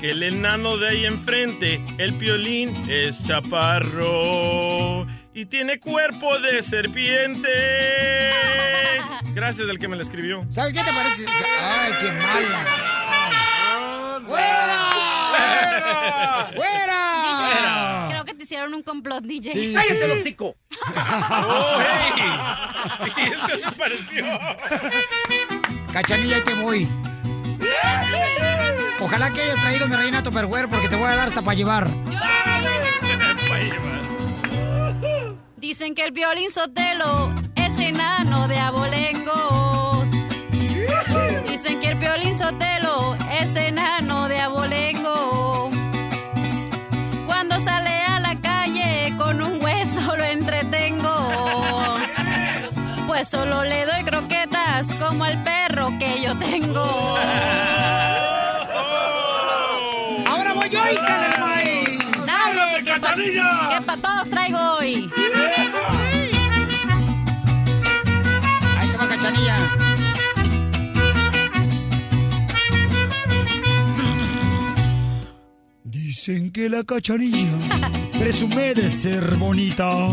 Que el enano de ahí enfrente, el piolín, es chaparro. Y tiene cuerpo de serpiente. Gracias al que me lo escribió. ¿Sabes qué te parece? ¡Ay, qué mala! ¡Fuera! ¡Fuera! Creo que te hicieron un complot, DJ. Sí, ¡Cállate sí, el sí. hocico! ¡Oh, hey! ¿Y esto me pareció? Cachanilla, ahí te voy. Ojalá que hayas traído mi reina Tupperware porque te voy a dar hasta para llevar. Dicen que el violín sotelo es enano de abolengo. Dicen que el violín sotelo ese enano de abolengo. Cuando sale a la calle con un hueso lo entretengo. Pues solo le doy croquetas como al perro que yo tengo. Ahora voy yo, hija del maíz. Dale, que pa, que pa' Dicen que la cachanilla presume de ser bonita.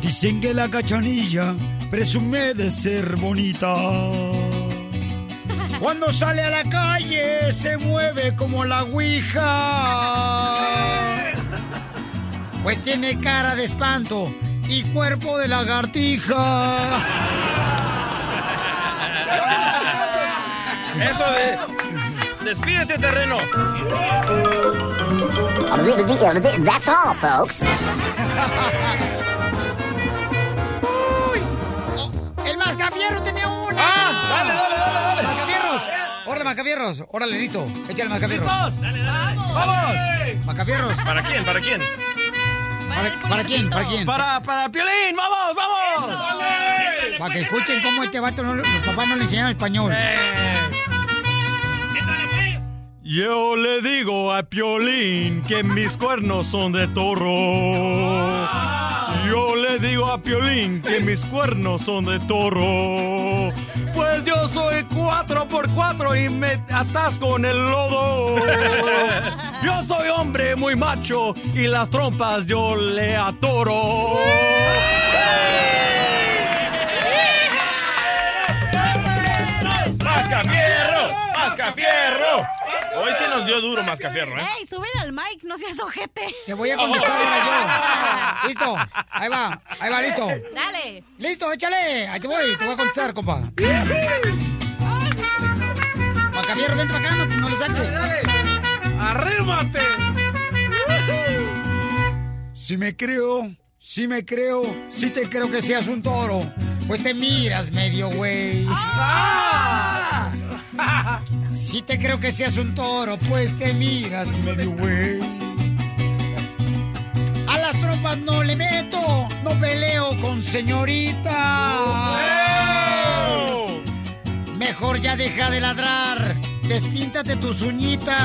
Dicen que la cachanilla presume de ser bonita. Cuando sale a la calle se mueve como la ouija. Pues tiene cara de espanto y cuerpo de lagartija. Eso de. Despídete, terreno. That's all, folks. Oh, el mascafierro tenía una. ¡Ah! Dale, dale, dale, dale. Mascafierros. Órale, mascafierros. Órale, listo. Échale mascafierros. ¡Listos! Dale, dale. ¡Vamos! Mascafierros. ¿Para quién? ¿Para quién? ¿Para, para quién? ¿Para quién? Para, para Piolín, vamos, vamos. ¡Dale! Para que escuchen cómo este vato, no- los papás no le enseñaron español. Yo le digo a Piolín que mis cuernos son de toro. Yo le digo a Piolín que mis cuernos son de toro. Pues yo soy cuatro por cuatro y me atasco en el lodo. Yo soy hombre muy macho y las trompas yo le atoro. Hoy sí nos dio duro Mascafierro, ¿eh? Ey, súbele al mic, no seas ojete. Te voy a contestar yo. Listo. Ahí va. Ahí va, listo. Dale. Listo, échale. Ahí te voy. Te voy a contestar, compa. Mascafierro, vente para acá. No, no le saques. ¡Arrímate! Si me creo, si me creo, si te creo que seas un toro, pues te miras medio güey. Si te creo que seas un toro, pues te miras medio güey. A las trompas no le meto, no peleo con señorita. Mejor ya deja de ladrar, despíntate tus uñitas.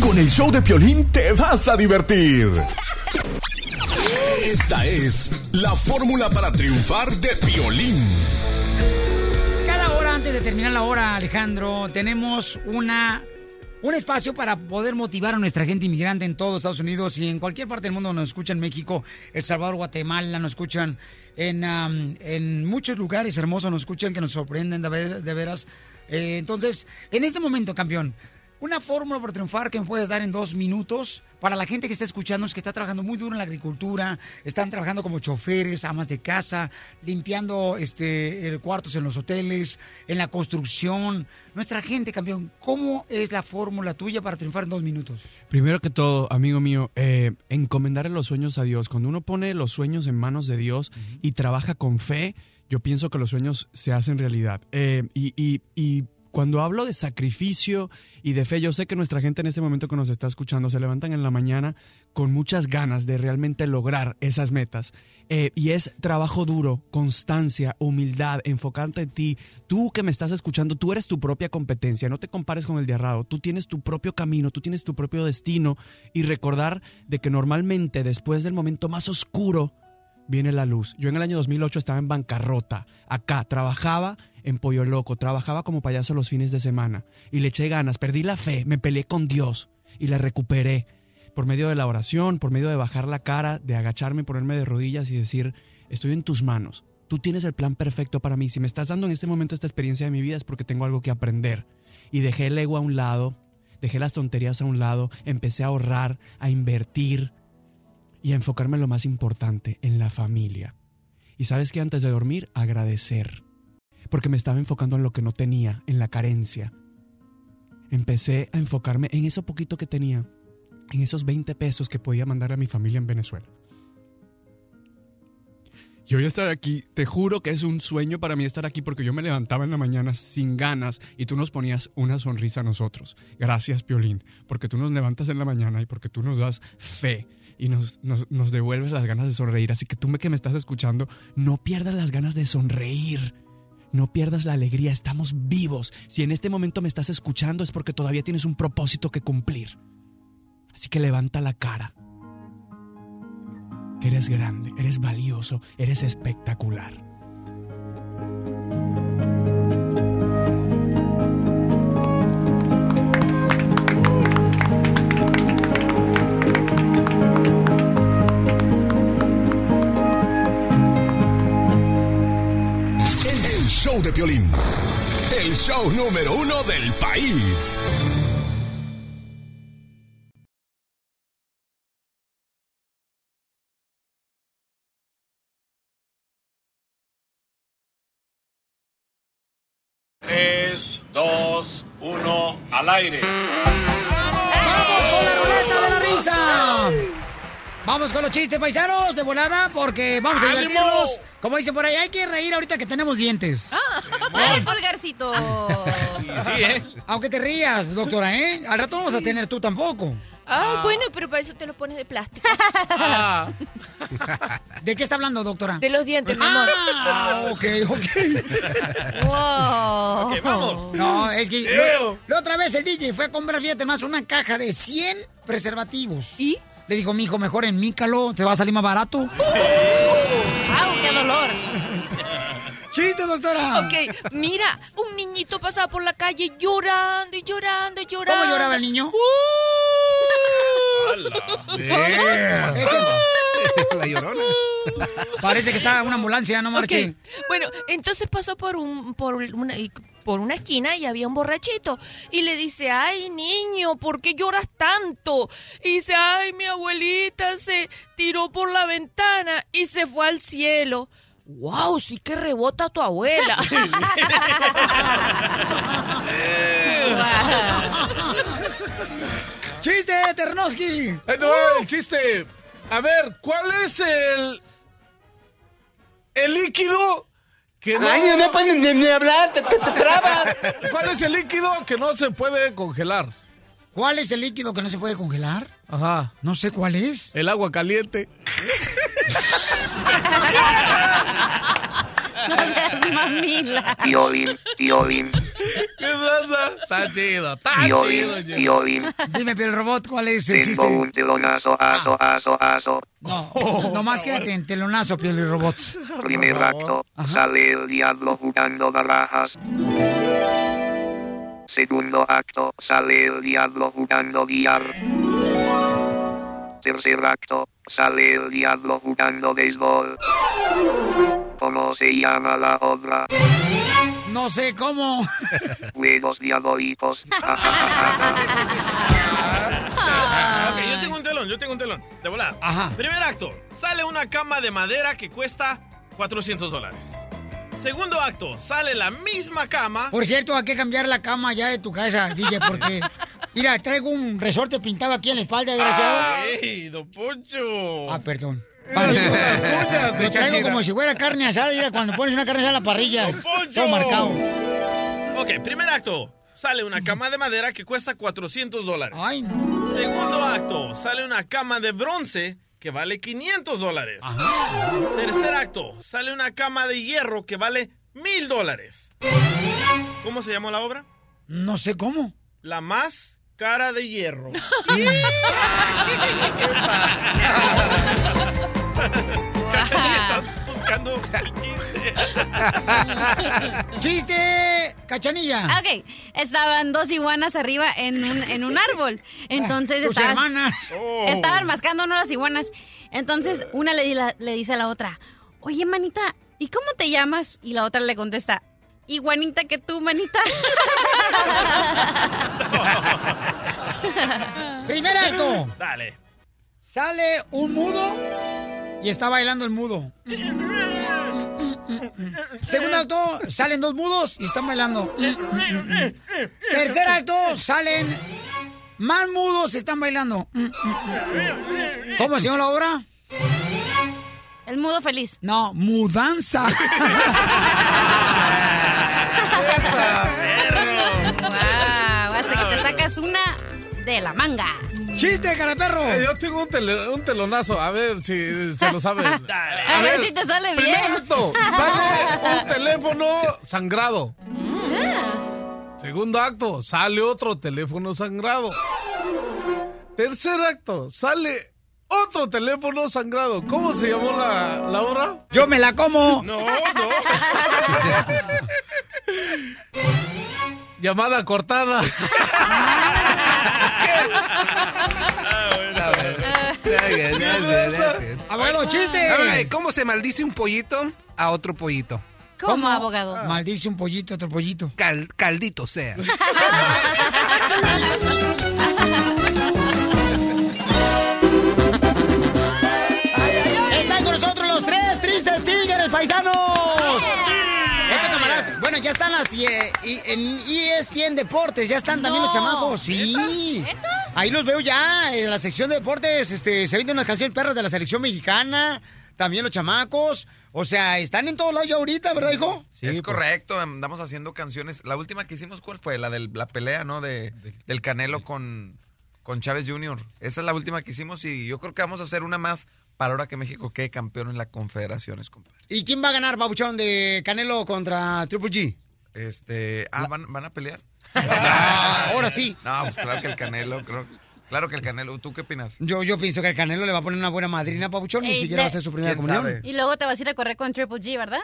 Con el show de Piolín te vas a divertir. Esta es la fórmula para triunfar de Piolín. Cada hora antes de terminar la hora, Alejandro, tenemos una un espacio para poder motivar a nuestra gente inmigrante en todo Estados Unidos y en cualquier parte del mundo nos escuchan México, El Salvador, Guatemala, nos escuchan en, en muchos lugares hermosos, nos escuchan que nos sorprenden de veras. Eh, entonces, en este momento, campeón, una fórmula para triunfar que me puedes dar en dos minutos para la gente que está escuchando, que está trabajando muy duro en la agricultura, están trabajando como choferes, amas de casa, limpiando este cuartos en los hoteles, en la construcción. Nuestra gente, campeón, ¿cómo es la fórmula tuya para triunfar en dos minutos? Primero que todo, amigo mío, eh, encomendarle los sueños a Dios. Cuando uno pone los sueños en manos de Dios y trabaja con fe, yo pienso que los sueños se hacen realidad. Eh, y, y- y cuando hablo de sacrificio y de fe, yo sé que nuestra gente en este momento que nos está escuchando se levantan en la mañana con muchas ganas de realmente lograr esas metas. Eh, y es trabajo duro, constancia, humildad, enfocarte en ti. Tú que me estás escuchando, tú eres tu propia competencia, no te compares con el de al lado. Tú tienes tu propio camino, tú tienes tu propio destino y recordar de que normalmente después del momento más oscuro viene la luz. Yo en el año 2008 estaba en bancarrota, acá, trabajaba en Pollo Loco, trabajaba como payaso los fines de semana y le eché ganas, perdí la fe, me peleé con Dios y la recuperé por medio de la oración, por medio de bajar la cara, de agacharme, ponerme de rodillas y decir, estoy en tus manos. Tú tienes el plan perfecto para mí. Si me estás dando en este momento esta experiencia de mi vida es porque tengo algo que aprender. Y dejé el ego a un lado, dejé las tonterías a un lado, empecé a ahorrar, a invertir y a enfocarme en lo más importante, en la familia. Y sabes que antes de dormir, agradecer. Porque me estaba enfocando en lo que no tenía, en la carencia. Empecé a enfocarme en eso poquito que tenía, en esos 20 pesos que podía mandar a mi familia en Venezuela. Y hoy estar aquí, te juro que es un sueño para mí estar aquí porque yo me levantaba en la mañana sin ganas y tú nos ponías una sonrisa a nosotros. Gracias, Piolín, porque tú nos levantas en la mañana y porque tú nos das fe y nos, nos, devuelves las ganas de sonreír. Así que tú que me estás escuchando, no pierdas las ganas de sonreír. No pierdas la alegría, estamos vivos. Si en este momento me estás escuchando es porque todavía tienes un propósito que cumplir. Así que levanta la cara. Eres grande, eres valioso, eres espectacular. Show número uno del país. Tres, dos, uno, al aire. ¡Vamos con la ruleta de la risa! Vamos con los chistes paisanos de volada porque vamos a ¡Ánimo! divertirnos. Como dicen por ahí, hay que reír ahorita que tenemos dientes. Dale, pulgarcito. ¿eh? Aunque te rías, doctora, ¿eh? Al rato no vas a tener tú tampoco. Ay, bueno, pero para eso te lo pones de plástico. ¿De qué está hablando, doctora? De los dientes, mi amor. Ah, ok, ok. Wow. Ok, vamos. No, es que Ew. la otra vez el DJ fue a comprar, fíjate más, una caja de 100 preservativos. ¿Y? Le dijo, mi hijo, mejor en Mícalo, te va a salir más barato. ¡Chiste, doctora! Ok, mira, un niñito pasaba por la calle llorando y llorando y llorando. ¿Cómo lloraba el niño? Yeah. Ese es- La llorona. Parece que está una ambulancia, no marche. Bueno, entonces pasó por un por una por una esquina y había un borrachito y le dice, "Ay, niño, ¿por qué lloras tanto?" Y dice, "Ay, mi abuelita se tiró por la ventana y se fue al cielo." Wow, sí que rebota tu abuela. ¡Chiste, Ternoski! Ahí te va el chiste. A ver, ¿cuál es el. el líquido que no. Ay, no puedes ni- ni hablar, te- te- te trabas. ¿Cuál es el líquido que no se puede congelar? ¿Cuál es el líquido que no se puede congelar? Ajá. No sé cuál es. El agua caliente. No seas mamila. Piolín, Piolín, ¿Qué pasa? Está chido, está Piolín, chido. Jimmy. Piolín. Dime, pero el robot, ¿cuál es el Tengo chiste? un telonazo, aso, aso, aso. No, nomás quédate en telonazo, piel y robot. Primer acto, sale el diablo jugando barajas. Segundo acto, sale el diablo jugando billar. Tercer acto, sale el diablo jugando béisbol. ¿Cómo se llama la obra? No sé cómo. Juegos diabólicos. Ok, yo tengo un telón, yo tengo un telón. De volar. Ajá. Primer acto. Sale una cama de madera que cuesta 400 dólares. Segundo acto. Sale la misma cama. Por cierto, hay que cambiar la cama ya de tu casa, DJ, porque... Mira, traigo un resorte pintado aquí en la espalda, desgraciado. ¡Ey, don Poncho! Ah, perdón. Las uñas Lo traigo Shakira. como si fuera carne asada, mira, cuando pones una carne asada en la parrilla. Poncho! Todo marcado. Ok, primer acto. Sale una cama de madera que cuesta 400 dólares. Ay, no. Segundo acto. Sale una cama de bronce que vale 500 dólares. Tercer acto. Sale una cama de hierro que vale 1000 dólares. ¿Cómo se llamó la obra? No sé cómo. La más cara de hierro. Cachanilla, estás el chiste. ¡Chiste! ¡Cachanilla! Ok, estaban dos iguanas arriba en un, en un árbol. Entonces Tus estaban, hermanas. Oh. estaban mascando ¿no? las iguanas. Entonces una le, di la- le dice a la otra, oye, manita, ¿y cómo te llamas? Y la otra le contesta, iguanita que tú, manita. Primer acto. Dale. Sale un mudo y está bailando el mudo. Segundo acto, salen dos mudos y están bailando. Tercer acto, salen más mudos y están bailando. ¿Cómo se llama la obra? El mudo feliz. No, mudanza. Wow, hasta que te sacas una de la manga. ¡Chiste, cara perro! Eh, yo tengo un, tele- un telonazo, a ver si se lo saben. A ver si te sale bien. Primer acto, sale un teléfono sangrado. Segundo acto, sale otro teléfono sangrado. Tercer acto, sale otro teléfono sangrado. ¿Cómo se llamó la, la obra? Yo me la como. No, no. Llamada cortada. Abogado, chiste. ¿Cómo se maldice un pollito a otro pollito? ¿Cómo, abogado? Maldice un pollito, otro pollito. Cal- caldito sea. en ESPN Deportes, ya están también los chamacos, sí. Ahí los veo ya en la sección de deportes, este, se venden unas canciones perras de la selección mexicana, también los chamacos, o sea, están en todos lados ya ahorita, ¿verdad, hijo? es correcto, andamos haciendo canciones. La última que hicimos, ¿cuál fue? La de la pelea, ¿no? De, del Canelo con, con Chávez Jr. Esa es la última que hicimos y yo creo que vamos a hacer una más para ahora que México quede campeón en la Confederaciones, compadre. ¿Y quién va a ganar, Babuchón, de Canelo contra Triple G? Este, ah, ¿van, van a pelear? Ah, ahora sí. No, pues claro que el Canelo, creo- claro que el Canelo. ¿Tú qué opinas? Yo, yo pienso que el Canelo le va a poner una buena madrina, Pabuchón, ni siquiera de- va a ser su primera ¿Quién comunión. sabe? Y luego te vas a ir a correr con Triple G, ¿verdad?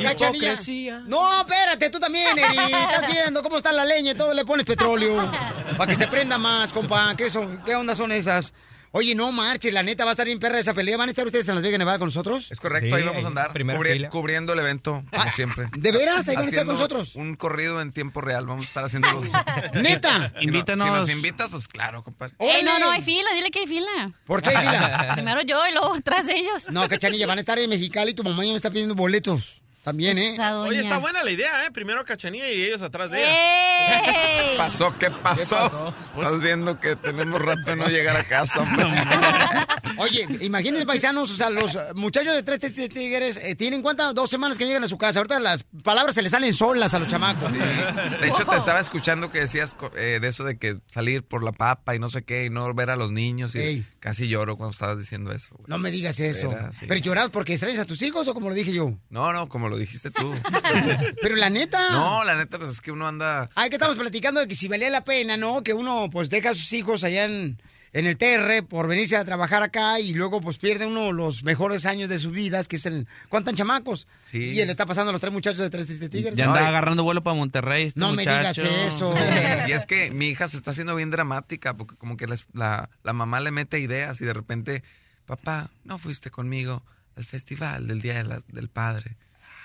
Hipocresía. No, espérate, tú también, Eri. Estás viendo cómo está la leña y todo le pones petróleo. Para que se prenda más, compa. ¿Qué, son? ¿Qué onda son esas? Oye, no marche, la neta va a estar bien perra esa pelea. ¿Van a estar ustedes en Las Vegas, Nevada con nosotros? Es correcto, Sí, ahí vamos a andar cubri- fila. cubriendo el evento, como siempre. ¿De veras? ¿Ahí van a estar con nosotros? Un corrido en tiempo real, vamos a estar haciendo los... ¿Neta? Si no- Invítanos. Si nos invitas, pues claro, compadre. Ey, no, no, hay fila, dile que hay fila. ¿Por qué, Vila? Primero yo y luego tras ellos. No, Cachanilla, van a estar en Mexicali y tu mamá ya me está pidiendo boletos. También, ¿eh? Esa doña. Oye, está buena la idea, ¿eh? Primero Cachanilla y ellos atrás de ¡Eh! ella. ¡Ey! pasó? ¿Qué pasó? Estás viendo que tenemos rato de no llegar a casa, hombre. Oye, imagínense, paisanos, o sea, los muchachos de Tres Tigres eh, tienen cuántas, dos semanas que no llegan a su casa. Ahorita las palabras se les salen solas a los chamacos. De hecho, te estaba escuchando que decías co- eh, de eso de que salir por la papa y no sé qué, y no ver a los niños. Y Ey. Casi lloro cuando estabas diciendo eso. güey. No me digas eso. Era, sí. ¿Pero lloras porque extrañas a tus hijos o como lo dije yo? No, no, como lo dijiste tú. Pero la neta. No, la neta, pues es que uno anda... Ay, que estamos platicando de que si valía la pena, ¿no? Que uno pues deja a sus hijos allá en, en el TR por venirse a trabajar acá y luego pues pierde uno los mejores años de sus vidas, que es el... ¿Cuántan chamacos? Sí. Y él está pasando a los tres muchachos de Tres Tigres. Ya andaba agarrando vuelo para Monterrey este No me digas eso. Y es que mi hija se está haciendo bien dramática porque como que la, la mamá le mete ideas y de repente, papá, no fuiste conmigo al festival del Día de la- del Padre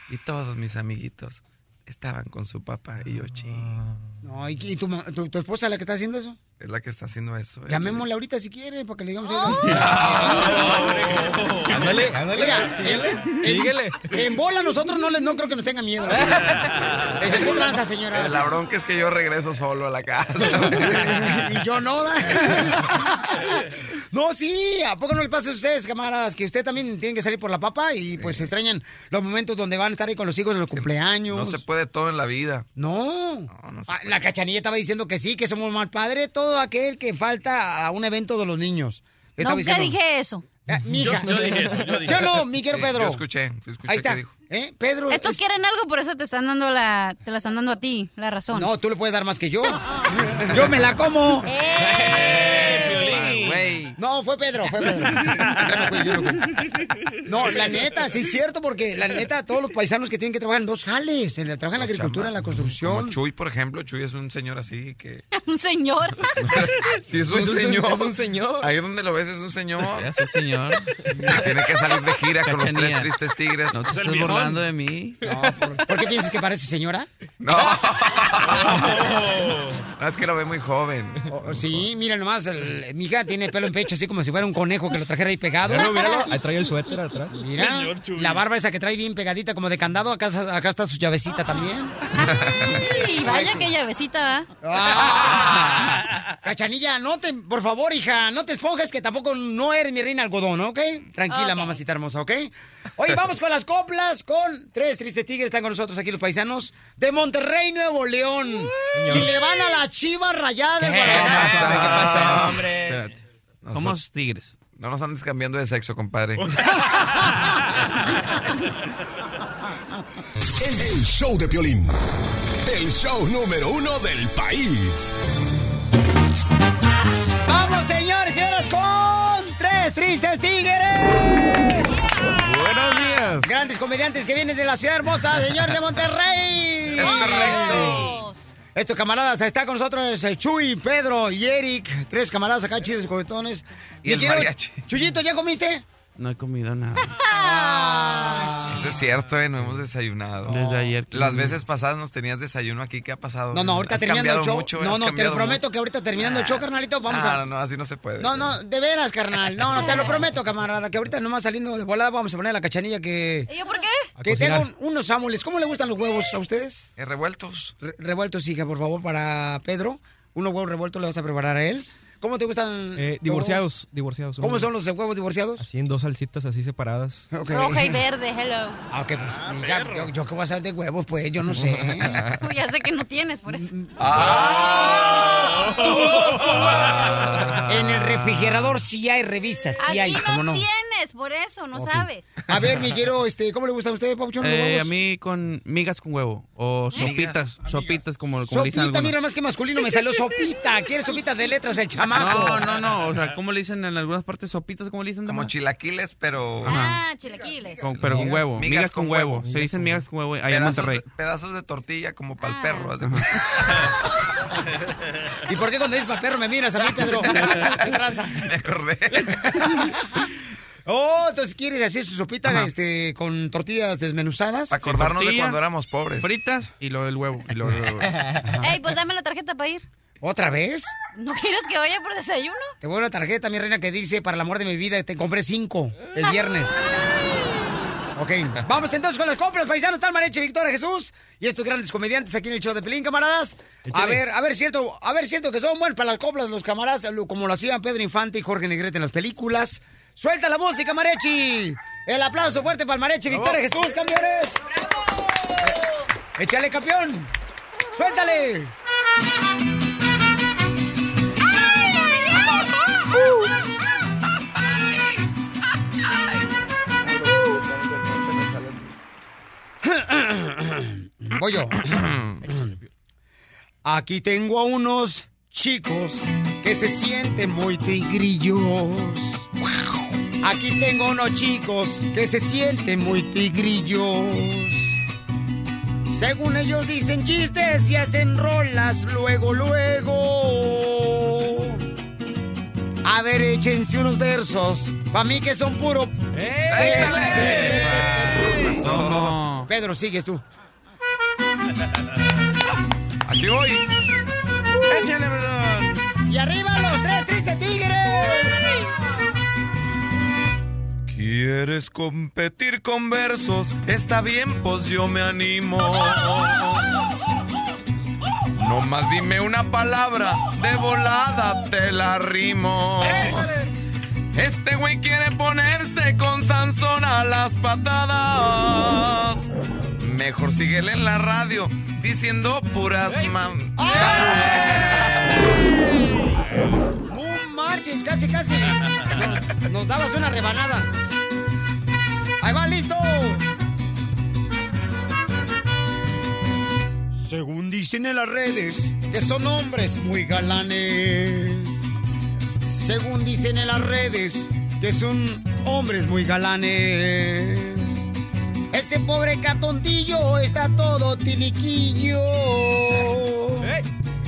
y todos mis amiguitos estaban con su papá y yo, ching, No, ¿y, y tu, tu, tu esposa la que está haciendo eso? Es la que está haciendo eso. ¿eh? Llamémosle ahorita si quiere, para que le digamos... Ándale, ándale. En, Síguele. en bola nosotros no, le, no creo que nos tenga miedo. ¿Qué tranza, señora? La bronca es que yo regreso solo a la casa. y yo no. da. no, sí, ¿a poco no le pasa a ustedes, camaradas, que usted también tienen que salir por la papa y pues se extrañan los momentos donde van a estar ahí con los hijos en los cumpleaños? No se puede todo en la vida. No. no se Ah, la cachanilla estaba diciendo que sí, que somos mal padre, todo aquel que falta a un evento de los niños. ¿Qué estaba Nunca diciendo? dije eso. Ah, mija. Yo- yo dije eso, yo dije ¿Sí o no, mi Sí, Pedro? yo escuché, yo escuché Ahí está. dijo. ¿Eh? Pedro. Estos es- quieren algo, por eso te están dando la, te la están dando a ti, la razón. No, tú le puedes dar más que yo. yo me la como. Ah, güey. No, fue Pedro, fue Pedro. Yo no fui, yo no fui. No, la neta, sí es cierto, porque la neta, todos los paisanos que tienen que trabajar en dos jales, en la, trabajan en la agricultura, en la Como construcción. Chuy, por ejemplo, Chuy es un señor así que... Un señor. Sí, es un Pues es un- señor. es un señor. Ahí donde lo ves es un señor. Es un señor. Tiene que salir de gira con los tres tristes tigres. No te el estás burlando de mí. ¿Por qué piensas que parece señora? No. No, es que lo ve muy joven. O- sí, mira nomás, el- mi hija tiene pelo en pecho así como si fuera un conejo que lo trajera ahí pegado. Míralo, míralo, ahí trae el suéter atrás. Mira, la barba esa que trae bien pegadita como de candado, acá, acá está su llavecita también. Y vaya que llavecita. Ah. Cachanilla, no te, por favor, hija, no te esponjes que tampoco no eres mi reina algodón, ¿ok? Tranquila, mamacita hermosa, ¿ok? Oye, vamos con las coplas con tres tristes tigres. Están con nosotros aquí los paisanos de Monterrey, Nuevo León. Y le van a la chiva rayada del ¿Qué Guadalajara. pasa? ¿Qué pasa, hombre? Espérate. Somos tigres. No nos andes cambiando de sexo, compadre. El show de Piolín. El show número uno del país. Vamos, señores y señoras, con tres tristes tigres. Buenos días. Grandes comediantes que vienen de la ciudad hermosa, señor de Monterrey. Es correcto. Estos camaradas, está con nosotros eh, Chuy, Pedro y Eric. Tres camaradas acá chidos, cohetones. Y el mariachi. Chuyito, ¿ya comiste? No he comido nada. Eso es cierto, ¿eh? No hemos desayunado. Desde ayer. Las veces pasadas nos tenías desayuno aquí. ¿Qué ha pasado? No, no, ahorita Has terminando el show. mucho, no, no, te lo prometo mucho. que ahorita terminando el show, carnalito, vamos Ah, a. No, no, así no se puede. No, no, de veras, carnal. No, no, te lo prometo, camarada, que ahorita nomás saliendo de volada vamos a poner la cachanilla que. ¿Y yo por qué? Que tengo un- unos sámules. ¿Cómo le gustan los huevos a ustedes? Eh, revueltos. Re- revueltos, hija, por favor, para Pedro. Unos huevos revueltos le vas a preparar a él. ¿Cómo te gustan? Eh, divorciados, divorciados. ¿Cómo son los huevos divorciados? Así en dos salsitas así separadas. Roja y verde, hello. Ah, ok, pues ya, yo, yo qué voy a hacer de huevos, pues yo no sé. ya sé que no tienes, por eso. En el refrigerador sí hay revistas, sí Aquí hay, no, ¿cómo no? Tienes, por eso, no sabes. A ver, Miguelo, este, ¿cómo le gusta a usted, Pauchón, los Eh, a mí con migas con huevo. O sopitas. Sopitas, como, como le dicen Sopita, mira más que masculino me salió sopita. ¿Quieres sopita de letras el chamaco? No, no, no. O sea, ¿cómo le dicen en algunas partes sopitas? ¿Cómo le dicen? Como chilaquiles, pero... Ah, chilaquiles. Con- pero con huevo. Migas Migas, con con huevo. huevo. Se dicen migas con huevo allá en Monterrey. de, pedazos de tortilla como para el Ah. perro. cuenta. ¿Y por qué cuando dices para perro me miras a mí, Pedro? ¿Qué tranza? Me acordé. Oh, entonces quieres hacer su sopita Ajá. este, con tortillas desmenuzadas. Para acordarnos de cuando éramos pobres. Fritas y lo del huevo. Y lo, lo- Ey, pues dame la tarjeta para ir. ¿Otra vez? ¿No quieres que vaya por desayuno? Te voy a una tarjeta, mi reina, que dice, para el amor de mi vida, te compré cinco el viernes. Ok, vamos entonces con las compras, paisanos. Está el Mareche Victoria Jesús y estos grandes comediantes aquí en el show de Pelín, camaradas. A ver, a ver, cierto, a ver, cierto que son buenos para las coplas los camaradas, como lo hacían Pedro Infante y Jorge Negrete en las películas. Suelta la música, Marechi. El aplauso fuerte para el Mareche Victoria Jesús, campeones. Eh, Échale, campeón. Suéltale. Voy yo. Aquí tengo a unos chicos que se sienten muy tigrillos. Aquí tengo unos chicos que se sienten muy tigrillos. Según ellos dicen chistes y hacen rolas luego, luego. A ver, échense unos versos. Pa' mí que son puro... No. Pedro, sigues tú. Aquí voy. Échale. Y arriba los ¿Quieres competir con versos? Está bien, pues yo me animo. No más dime una palabra, de volada te la rimo. Este güey quiere ponerse con Sansón a las patadas. Mejor síguele en la radio diciendo puras mam. No marches, casi, casi. Nos dabas una rebanada. Ahí va, listo. Según dicen en las redes, que son hombres muy galanes. Según dicen en las redes, que son hombres muy galanes. Ese pobre catontillo está todo tiliquillo.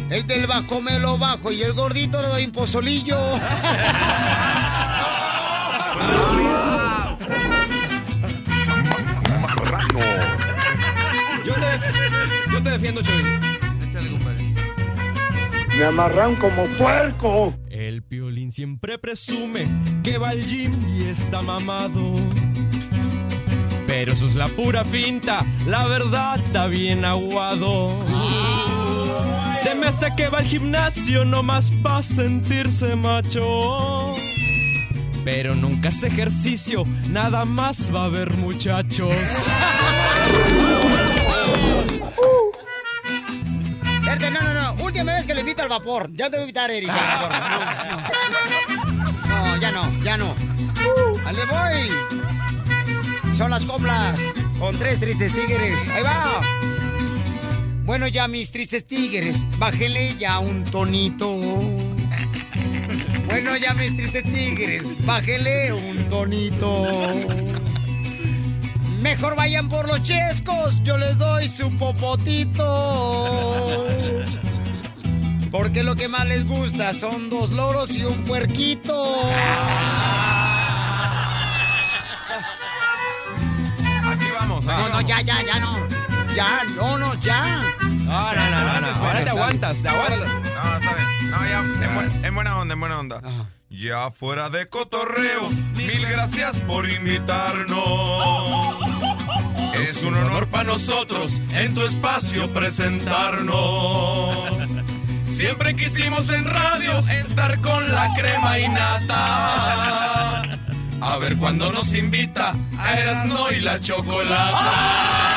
El del bajo me lo bajo y el gordito le doy un pozolillo. te defiendo, Chuy. Échale, compadre. Me amarran como puerco. El piolín Piolín siempre presume que va al gym y está mamado. Pero eso es la pura finta, la verdad está bien aguado. Se me hace que va al gimnasio nomás para sentirse macho. Pero nunca hace ejercicio, nada más va a haber muchachos. No, no, no. Última vez que lo invito al vapor. Ya te voy a invitar, al vapor. No, no, ya no, ya no. ¡Ale voy! Son las coplas con tres tristes tigres. Ahí va. Bueno, ya mis tristes tigres, bájele ya un tonito. Bueno, ya mis tristes tigres, bájele un tonito. Mejor vayan por los chescos, yo les doy su popotito. Porque lo que más les gusta son dos loros y un puerquito. Aquí vamos. ah. No, no, ya, ya, ya no. Ya, no, no, ya. No, no, no, no, no. Ahora te aguantas, te aguantas. No, no, sabes. No, ya, en, buen- en buena onda, en buena onda. Ya fuera de cotorreo, mil gracias por invitarnos. Es un honor para nosotros en tu espacio presentarnos. Siempre quisimos en radio estar con la crema y nata. A ver cuándo nos invita a Erasno y la chocolata.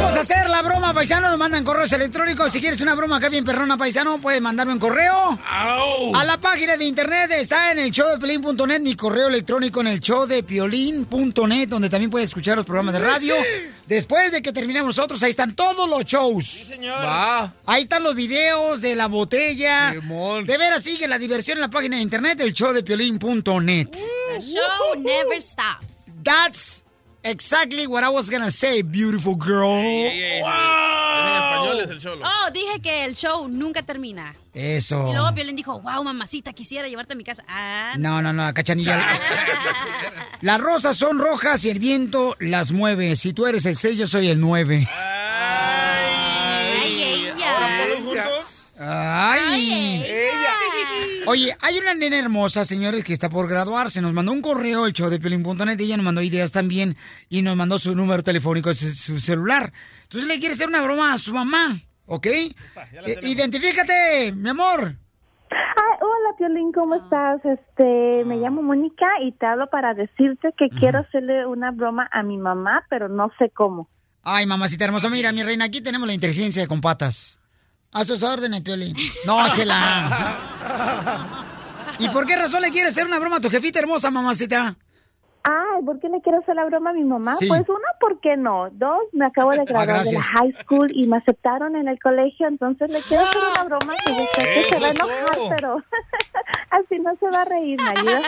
Vamos a hacer la broma, paisano. Nos mandan correos electrónicos. Si quieres una broma acá bien perrona, paisano, puedes mandarme un correo. A la página de internet está en el showdepiolín.net. Mi correo electrónico en el showdepiolín.net, donde también puedes escuchar los programas de radio. Después de que terminemos nosotros, ahí están todos los shows. Sí, señor. Ahí están los videos de la botella. De veras, sigue la diversión en la página de internet, el showdepiolín.net. The show never stops. That's exactly what I was gonna say, beautiful girl. En español es el show. Oh, dije que el show nunca termina. Eso. Y luego Violín dijo, wow, mamacita, quisiera llevarte a mi casa. Ah, No, no, no, la cachanilla. Las rosas son rojas y el viento las mueve. Si tú eres el 6, yo soy el 9. Ay, ella. Ay. Oye, hay una nena hermosa, señores, que está por graduarse. Nos mandó un correo, el show de Piolín.net. Ella nos mandó ideas también y nos mandó su número telefónico, su, su celular. Entonces le quiere hacer una broma a su mamá, ¿ok? Eh, identifícate, mi amor. Ay, hola, Piolín, ¿cómo estás? Este, me llamo Mónica y te hablo para decirte que quiero hacerle una broma a mi mamá, pero no sé cómo. Ay, mamacita hermosa, mira, mi reina, aquí tenemos la inteligencia con patas. A sus órdenes, Piolín. No, chela. ¿Y por qué razón le quieres hacer una broma a tu jefita hermosa, mamacita? Ay, ¿por qué le quiero hacer la broma a mi mamá? Sí. Pues una, ¿por qué no? Dos, me acabo de graduar de la high school y me aceptaron en el colegio, entonces le quiero hacer una broma que yo sé que se va a enojar, pero así no se va a reír. ¿Me ayudas?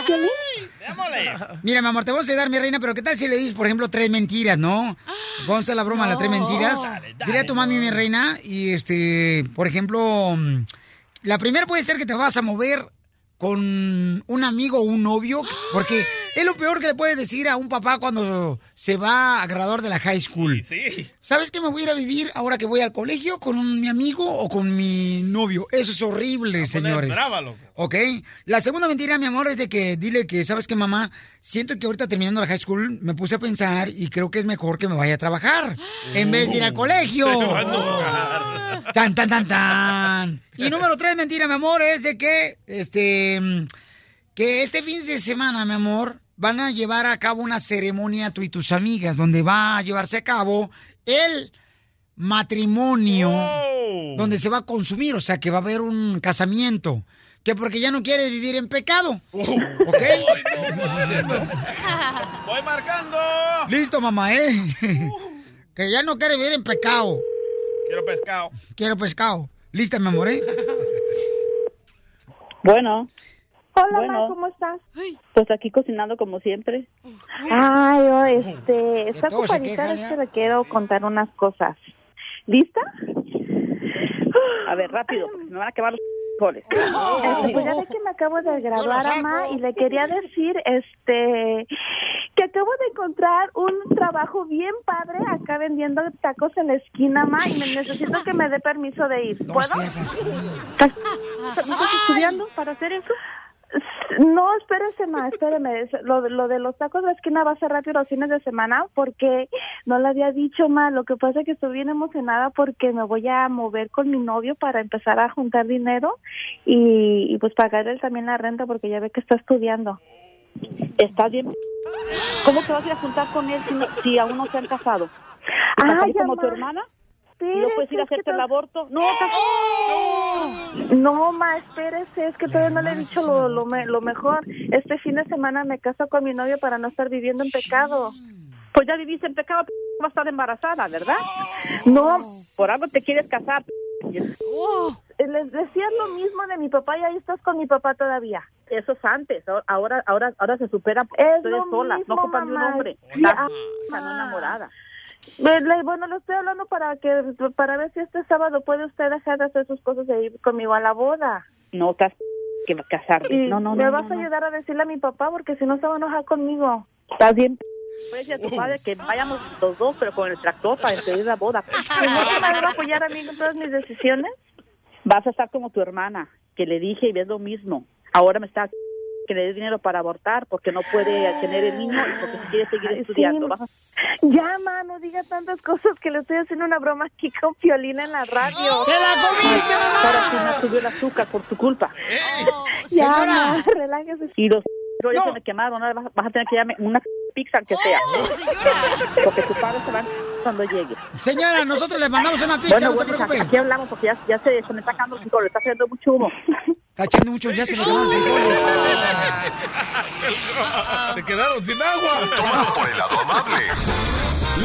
Mira, mi amor, te vamos a ayudar, mi reina, pero ¿qué tal si le dices, por ejemplo, tres mentiras, no? Vamos a hacer la broma, las tres mentiras. Dile a tu mami, mi reina, y este, por ejemplo, mm, la primera puede ser que te vas a mover con un amigo o un novio, porque es lo peor que le puedes decir a un papá cuando se va a graduar de la high school. Sí. ¿Sabes que me voy a ir a vivir ahora que voy al colegio con un- mi amigo o con mi novio? Eso es horrible, señores. brava, loco. ¿Ok? La segunda mentira, mi amor, es de que dile que, ¿sabes qué, mamá? Siento que ahorita terminando la high school me puse a pensar y creo que es mejor que me vaya a trabajar en vez de ir al colegio. Se va a enojar. Tan, tan, tan, tan. Y número tres, mentira, mi amor, es de que, este, que este fin de semana, mi amor, van a llevar a cabo una ceremonia tú y tus amigas, donde va a llevarse a cabo el matrimonio, donde se va a consumir, o sea, que va a haber un casamiento. Que porque ya no quieres vivir en pecado. ¿Ok? Voy marcando. Listo, mamá, ¿eh? que ya no quiere vivir en pecado. Quiero pescado. Quiero pescado. Lista, mi amor, ¿eh? Bueno. Hola, Bueno. Ma, ¿cómo estás? Pues aquí cocinando como siempre. Ay, oh, este, está ocupadita, es que le quiero contar unas cosas. ¿Lista? A ver, rápido, porque se me van a quemar los frijoles. Este, pues ya ve que me acabo de graduar, Ama, y le quería decir, este, que acabo de encontrar un trabajo bien padre acá vendiendo tacos en la esquina, Ma, y me necesito que me dé permiso de ir. ¿Puedo? ¿Estás estás estudiando para hacer eso? No, espérese, ma, espéreme. Es- Lo, de- lo de los tacos de la esquina va a ser rápido los fines de semana porque no le había dicho, ma. Lo que pasa es que estoy bien emocionada porque me voy a mover con mi novio para empezar a juntar dinero y, y pues pagar él también la renta porque ya ve que está estudiando. Está bien. ¿Cómo te vas a ir a juntar con él si, no- si aún no se han casado? ¿Te Ay, casaste como tu hermana? ¿Y no puedes ir a hacerte el to- aborto? No, No, ma, espérese, es que todavía no le he dicho lo, lo, me- lo mejor. Este fin de semana me caso con mi novio para no estar viviendo en pecado. Pues ya viviste en pecado, p- vas a estar embarazada, ¿verdad? No. Por algo te quieres casar. Eh, Les decía lo mismo de mi papá y ahí estás con mi papá todavía. Eso es antes, ahora- ahora ahora se supera. Es Estoy lo sola, mismo, no ocupan de un hombre. Estás ah, no enamorada. Le- Bueno, le estoy hablando para que para ver si este sábado puede usted dejar de hacer sus cosas e ir conmigo a la boda. No, estás que va a casarte. Y No, no, me no. vas no, a no. ayudar a decirle a mi papá porque si no se va a enojar conmigo. Estás bien. Decir a tu padre que vayamos los dos, pero con el tractor para despedir la boda. ¿Y no se me va a apoyar a mí en todas mis decisiones? Vas a estar como tu hermana, que le dije y ves lo mismo. Ahora me está que le dé dinero para abortar porque no puede tener el niño y porque quiere seguir sí. estudiando. Vas a- Ya, ma, no diga tantas cosas que le estoy haciendo una broma aquí con Piolina en la radio. ¡Te la comiste, mamá! Ahora sí me subió el azúcar por tu culpa. Ya, Señora. ma, relájese. Y los ya se me quemaron, ahora vas, vas a tener que darme una pizza aunque sea. Porque tu padre se va cuando llegue. Señora, nosotros le mandamos una pizza, Bueno, no se bueno, preocupe. aquí hablamos porque ya, ya se, se me está acabando el frijoles, está haciendo mucho humo. Está echando mucho, ya se le acabaron los frijoles. Se quedaron sin agua. Tómalo por el lado amable.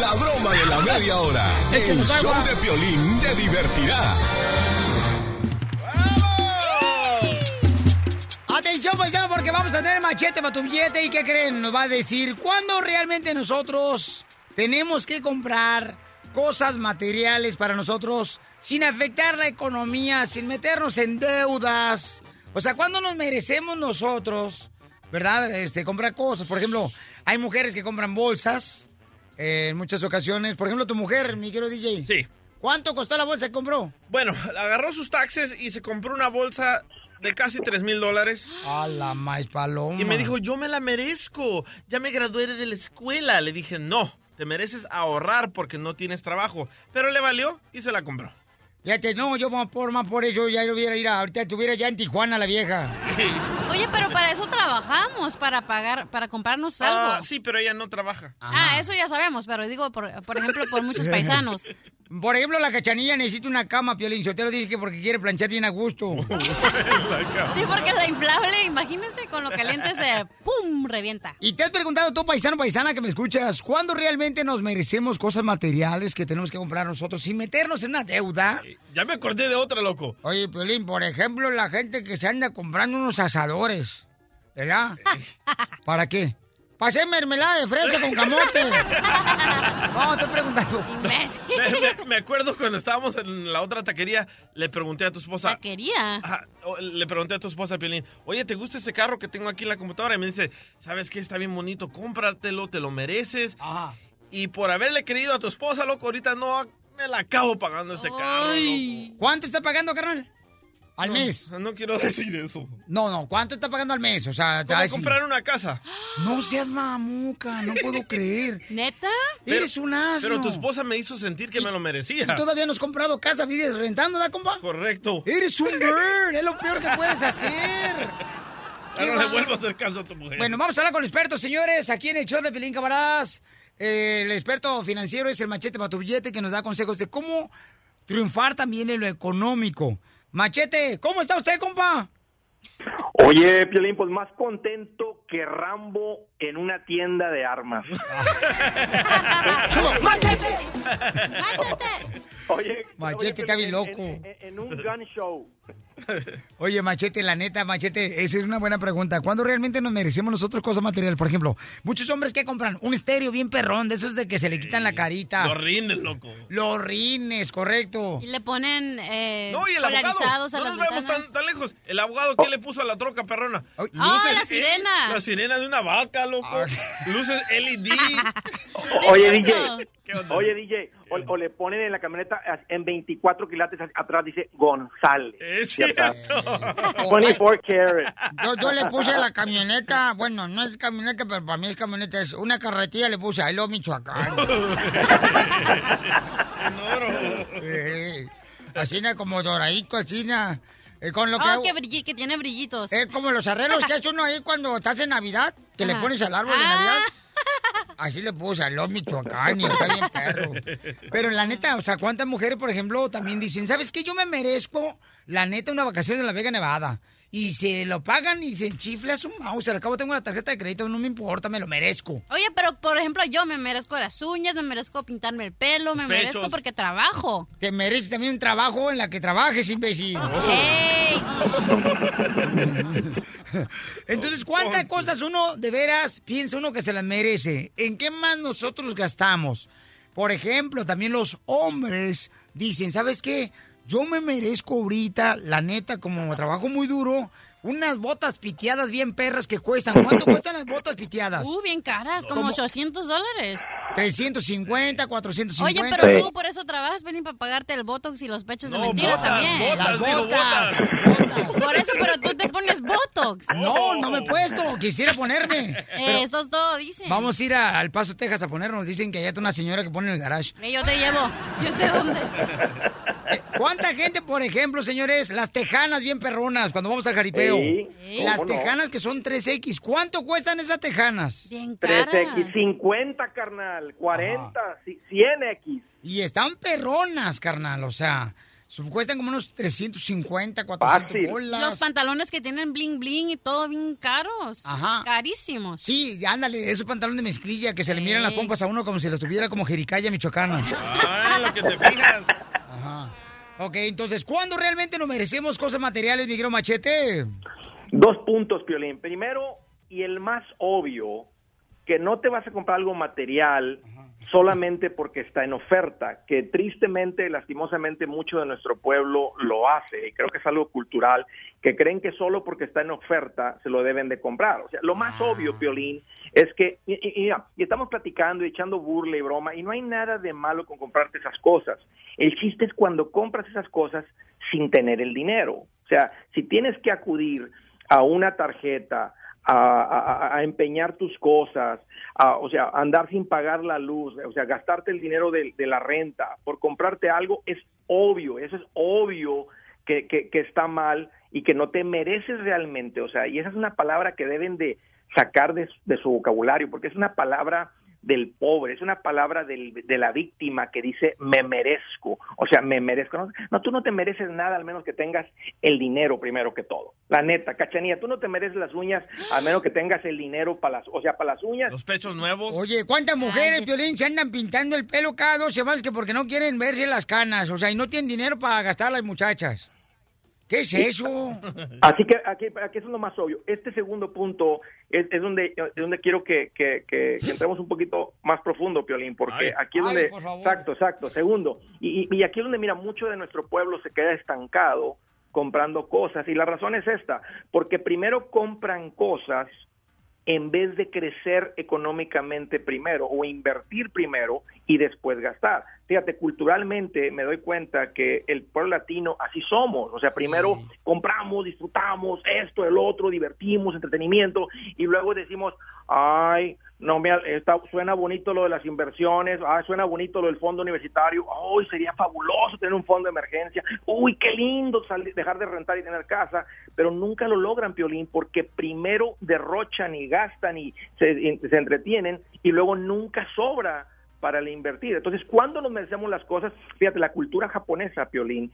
La broma de la media hora. El show de Piolín te divertirá. Atención, paisano, porque vamos a tener machete para tu billete. ¿Y qué creen? Nos va a decir cuándo realmente nosotros tenemos que comprar cosas materiales para nosotros sin afectar la economía, sin meternos en deudas. O sea, ¿cuándo nos merecemos nosotros, verdad? Este, comprar cosas. Por ejemplo, hay mujeres que compran bolsas eh, en muchas ocasiones. Por ejemplo, tu mujer, mi querido DJ. Sí. ¿Cuánto costó la bolsa que compró? Bueno, agarró sus taxes y se compró una bolsa de casi 3 mil dólares. A la maíz paloma. Y me dijo, yo me la merezco. Ya me gradué de la escuela. Le dije, no, te mereces ahorrar porque no tienes trabajo. Pero le valió y se la compró. Fíjate, no, yo más por, más por eso ya lo hubiera ido. Ahorita estuviera ya en Tijuana la vieja. Oye, pero para eso trabajamos, para pagar, para comprarnos algo. Ah, sí, pero ella no trabaja. Ah, eso ya sabemos, pero digo, por, por ejemplo, por muchos paisanos. Por ejemplo, la cachanilla necesita una cama, Piolín. Sotelo dice que porque quiere planchar bien a gusto. Sí, porque la inflable, imagínense, con lo caliente se ¡pum! revienta. Y te has preguntado tú, paisano, paisana, que me escuchas, ¿cuándo realmente nos merecemos cosas materiales que tenemos que comprar nosotros sin meternos en una deuda? Ya me acordé de otra, loco. Oye, Piolín, por ejemplo, la gente que se anda comprando unos asadores, ¿verdad? ¿Para qué? Hacer mermelada de fresa con camote. No, estoy preguntando. Me, me- me acuerdo cuando estábamos en la otra taquería, le pregunté a tu esposa. ¿Taquería? Ajá, le pregunté a tu esposa, Piolín, oye, ¿te gusta este carro que tengo aquí en la computadora? Y me dice, ¿sabes qué? Está bien bonito, cómpratelo, te lo mereces. Y por haberle querido a tu esposa, loco, ahorita no me la acabo pagando este carro, loco. ¿Cuánto está pagando, carnal? ¿Al No, mes? No quiero decir eso. No, no, ¿cuánto está pagando al mes? O sea, te va a comprar una casa. No seas mamuca, no puedo creer. ¿Neta? Eres un asno. Pero tu esposa me hizo sentir que me lo merecía. Y todavía no has comprado casa, vives rentando, ¿da, compa? Correcto. Eres un bird, es lo peor que puedes hacer. Ya no le vuelvo a hacer caso a tu mujer. Bueno, vamos a hablar con los expertos, señores, aquí en el show de Pelín Camaradas. Eh, el experto financiero es el machete para tu billete que nos da consejos de cómo triunfar también en lo económico. Machete, ¿cómo está usted, compa? Oye, Piolín, pues más contento que Rambo en una tienda de armas. ¡Machete! Oye, Machete oye, está bien en- loco. En, en- en un gun show. Oye, Machete, la neta, Machete, esa es una buena pregunta. ¿Cuándo realmente nos merecemos nosotros cosas materiales? Por ejemplo, muchos hombres que compran un estéreo bien perrón, de esos de que se le quitan la carita. Los rines, loco. Los rines, correcto. Y le ponen eh, No, y el abogado. polarizados a No nos vemos tan, tan lejos. El abogado, ¿qué le puso a la troca perrona? ¡Oh, la sirena! La sirena de una vaca, loco. Ah. Luces LED. Oye. DJ. Oye, DJ. O, o le ponen en la camioneta en 24 quilates atrás dice González. Es Ya está. Oh, 24 carat. Yo, yo le puse a la camioneta, bueno, no es camioneta, pero para mí es camioneta, es una carretilla, le puse, ahí lo Michoacán. Eh, así na, como doradito, así eh, con lo que Oh, hago- que, brilli- que tiene brillitos. Es como los arreglos que hace uno ahí cuando estás en Navidad, que le pones al árbol de Ah. Navidad. Así le puse a los Michoacán y está perro. Pero la neta, o sea, ¿cuántas mujeres, por ejemplo, también dicen, ¿sabes qué? Yo me merezco, la neta, una vacación en la Vega Nevada. Y se lo pagan y se chifla su mouse. Al cabo tengo una tarjeta de crédito, no me importa, me lo merezco. Oye, pero por ejemplo, yo me merezco las uñas, me merezco pintarme el pelo, me merezco porque trabajo. Te mereces también un trabajo en la que trabajes, imbécil. ¡Ey! Entonces, ¿cuántas cosas uno de veras piensa uno que se las merece? ¿En qué más nosotros gastamos? Por ejemplo, también los hombres dicen, ¿sabes qué? Yo me merezco ahorita, la neta, como trabajo muy duro, unas botas piteadas bien perras que cuestan. ¿Cuánto cuestan las botas piteadas? Uh, bien caras, como ¿Cómo? 800 dólares. 350, 450. Oye, pero tú por eso trabajas, ven para pagarte el botox y los pechos de mentiras botas, también. botas, Las digo, botas, Por eso, pero tú te pones botox. No, no me he puesto. Quisiera ponerme. Pero Eso es todo, dicen. Vamos a ir a- al Paso, Texas a ponernos. Dicen que allá está una señora que pone en el garage. Eh, yo te llevo. Yo sé dónde. Eh, ¿Cuánta gente, por ejemplo, señores, las tejanas bien perronas cuando vamos al jaripeo? Sí, Las ¿cómo no? tejanas que son 3X, ¿cuánto cuestan esas tejanas? Bien 3X, 50, carnal, 40, ci- 100X. Y están perronas, carnal, o sea, cuestan como unos 350, 400 bolas. Los pantalones que tienen bling bling y todo bien caros. Ajá. Carísimos. Sí, ándale, esos pantalones de mezclilla que se le miran las pompas a uno como si los tuviera como jericaya michoacana. Ah, lo que te fijas. Ok, entonces, ¿cuándo realmente nos merecemos cosas materiales, Miguel Machete? Dos puntos, Piolín. Primero, y el más obvio, que no te vas a comprar algo material solamente porque está en oferta, que tristemente, lastimosamente, mucho de nuestro pueblo lo hace, y creo que es algo cultural, que creen que solo porque está en oferta se lo deben de comprar. O sea, lo más obvio, Piolín, es que, y, estamos platicando y echando burla y broma, y no hay nada de malo con comprarte esas cosas. El chiste es cuando compras esas cosas sin tener el dinero. O sea, si tienes que acudir a una tarjeta, a empeñar tus cosas, a- o sea, andar sin pagar la luz, o sea, gastarte el dinero de, de la renta por comprarte algo, es obvio, eso es obvio que, que- que está mal y que no te mereces realmente, o sea, y esa es una palabra que deben de sacar de, su- de su vocabulario, porque es una palabra del pobre, es una palabra del- de la víctima que dice me merezco, o sea, me merezco. No, no, tú no te mereces nada al menos que tengas el dinero primero que todo. La neta, cachanía, tú no te mereces las uñas al menos que tengas el dinero para las, o sea, para las uñas. Los pechos nuevos. Oye, ¿cuántas mujeres, Violín, se andan pintando el pelo cada dos semanas que porque no quieren verse las canas? O sea, y no tienen dinero para gastar las muchachas. ¿Qué es eso? Así que aquí, aquí eso es lo más obvio. Este segundo punto es, es donde, es donde quiero que, que- que- que entremos un poquito más profundo, Piolín, porque Ay. aquí es Ay, donde... por favor. Exacto, exacto. Segundo, y, y- y aquí es donde, mira, mucho de nuestro pueblo se queda estancado comprando cosas. Y la razón es esta, porque primero compran cosas en vez de crecer económicamente primero o invertir primero y después gastar. Fíjate, culturalmente me doy cuenta que el pueblo latino así somos, o sea, primero compramos, disfrutamos esto, el otro, divertimos, entretenimiento y luego decimos, ay, no me está, suena bonito lo de las inversiones, ay, suena bonito lo del fondo universitario, ay, sería fabuloso tener un fondo de emergencia, uy, qué lindo salir- dejar de rentar y tener casa, pero nunca lo logran, Piolín, porque primero derrochan y gastan y se, y se entretienen y luego nunca sobra para el invertir. Entonces, ¿cuándo nos merecemos las cosas? Fíjate, la cultura japonesa, Piolín,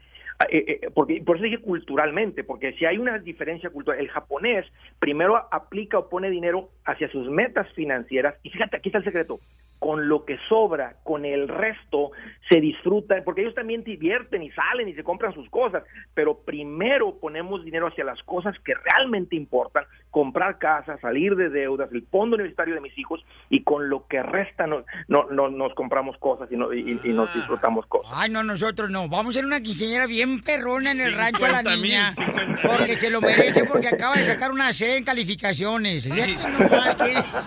eh, eh, porque, por eso dije culturalmente, porque si hay una diferencia cultural, el japonés primero aplica o pone dinero hacia sus metas financieras, y fíjate, aquí está el secreto, con lo que sobra, con el resto, se disfrutan, porque ellos también divierten y salen y se compran sus cosas, pero primero ponemos dinero hacia las cosas que realmente importan, comprar casa, salir de deudas, el fondo universitario de mis hijos, y con lo que resta no, no, no- nos compramos cosas y, no- y- y nos disfrutamos cosas. Ay, no, nosotros no. Vamos a ser una quinceañera bien perrona en el rancho a la 50,000, niña. 50,000. Porque se lo merece, porque acaba de sacar una C en calificaciones. Nomás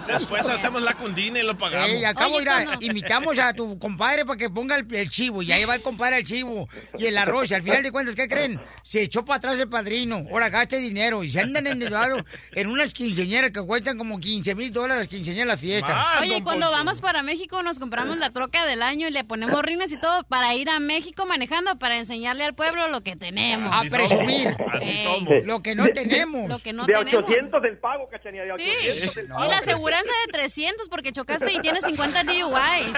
Después hacemos la cundina y lo pagamos. Ey, acabo, mira, invitamos a tu compadre para que ponga el, el chivo y ahí va el compadre al chivo y el arroz. Y al final de cuentas, ¿qué creen? Se echó para atrás el padrino. Ahora gaste dinero y se andan endeudados en unas quinceañeras que cuestan como 15 mil dólares las quinceañeras las fiestas. Oye, cuando vamos para México nos compramos la troca del año y le ponemos rines y todo para ir a México manejando para enseñarle al pueblo lo que tenemos. A presumir. Ey. Lo que no De- tenemos. Lo que no de tenemos. 800 el pago, cachanilla, de 800 Sí. el Y la aseguranza de 300 porque chocaste y tienes 50 DUIs.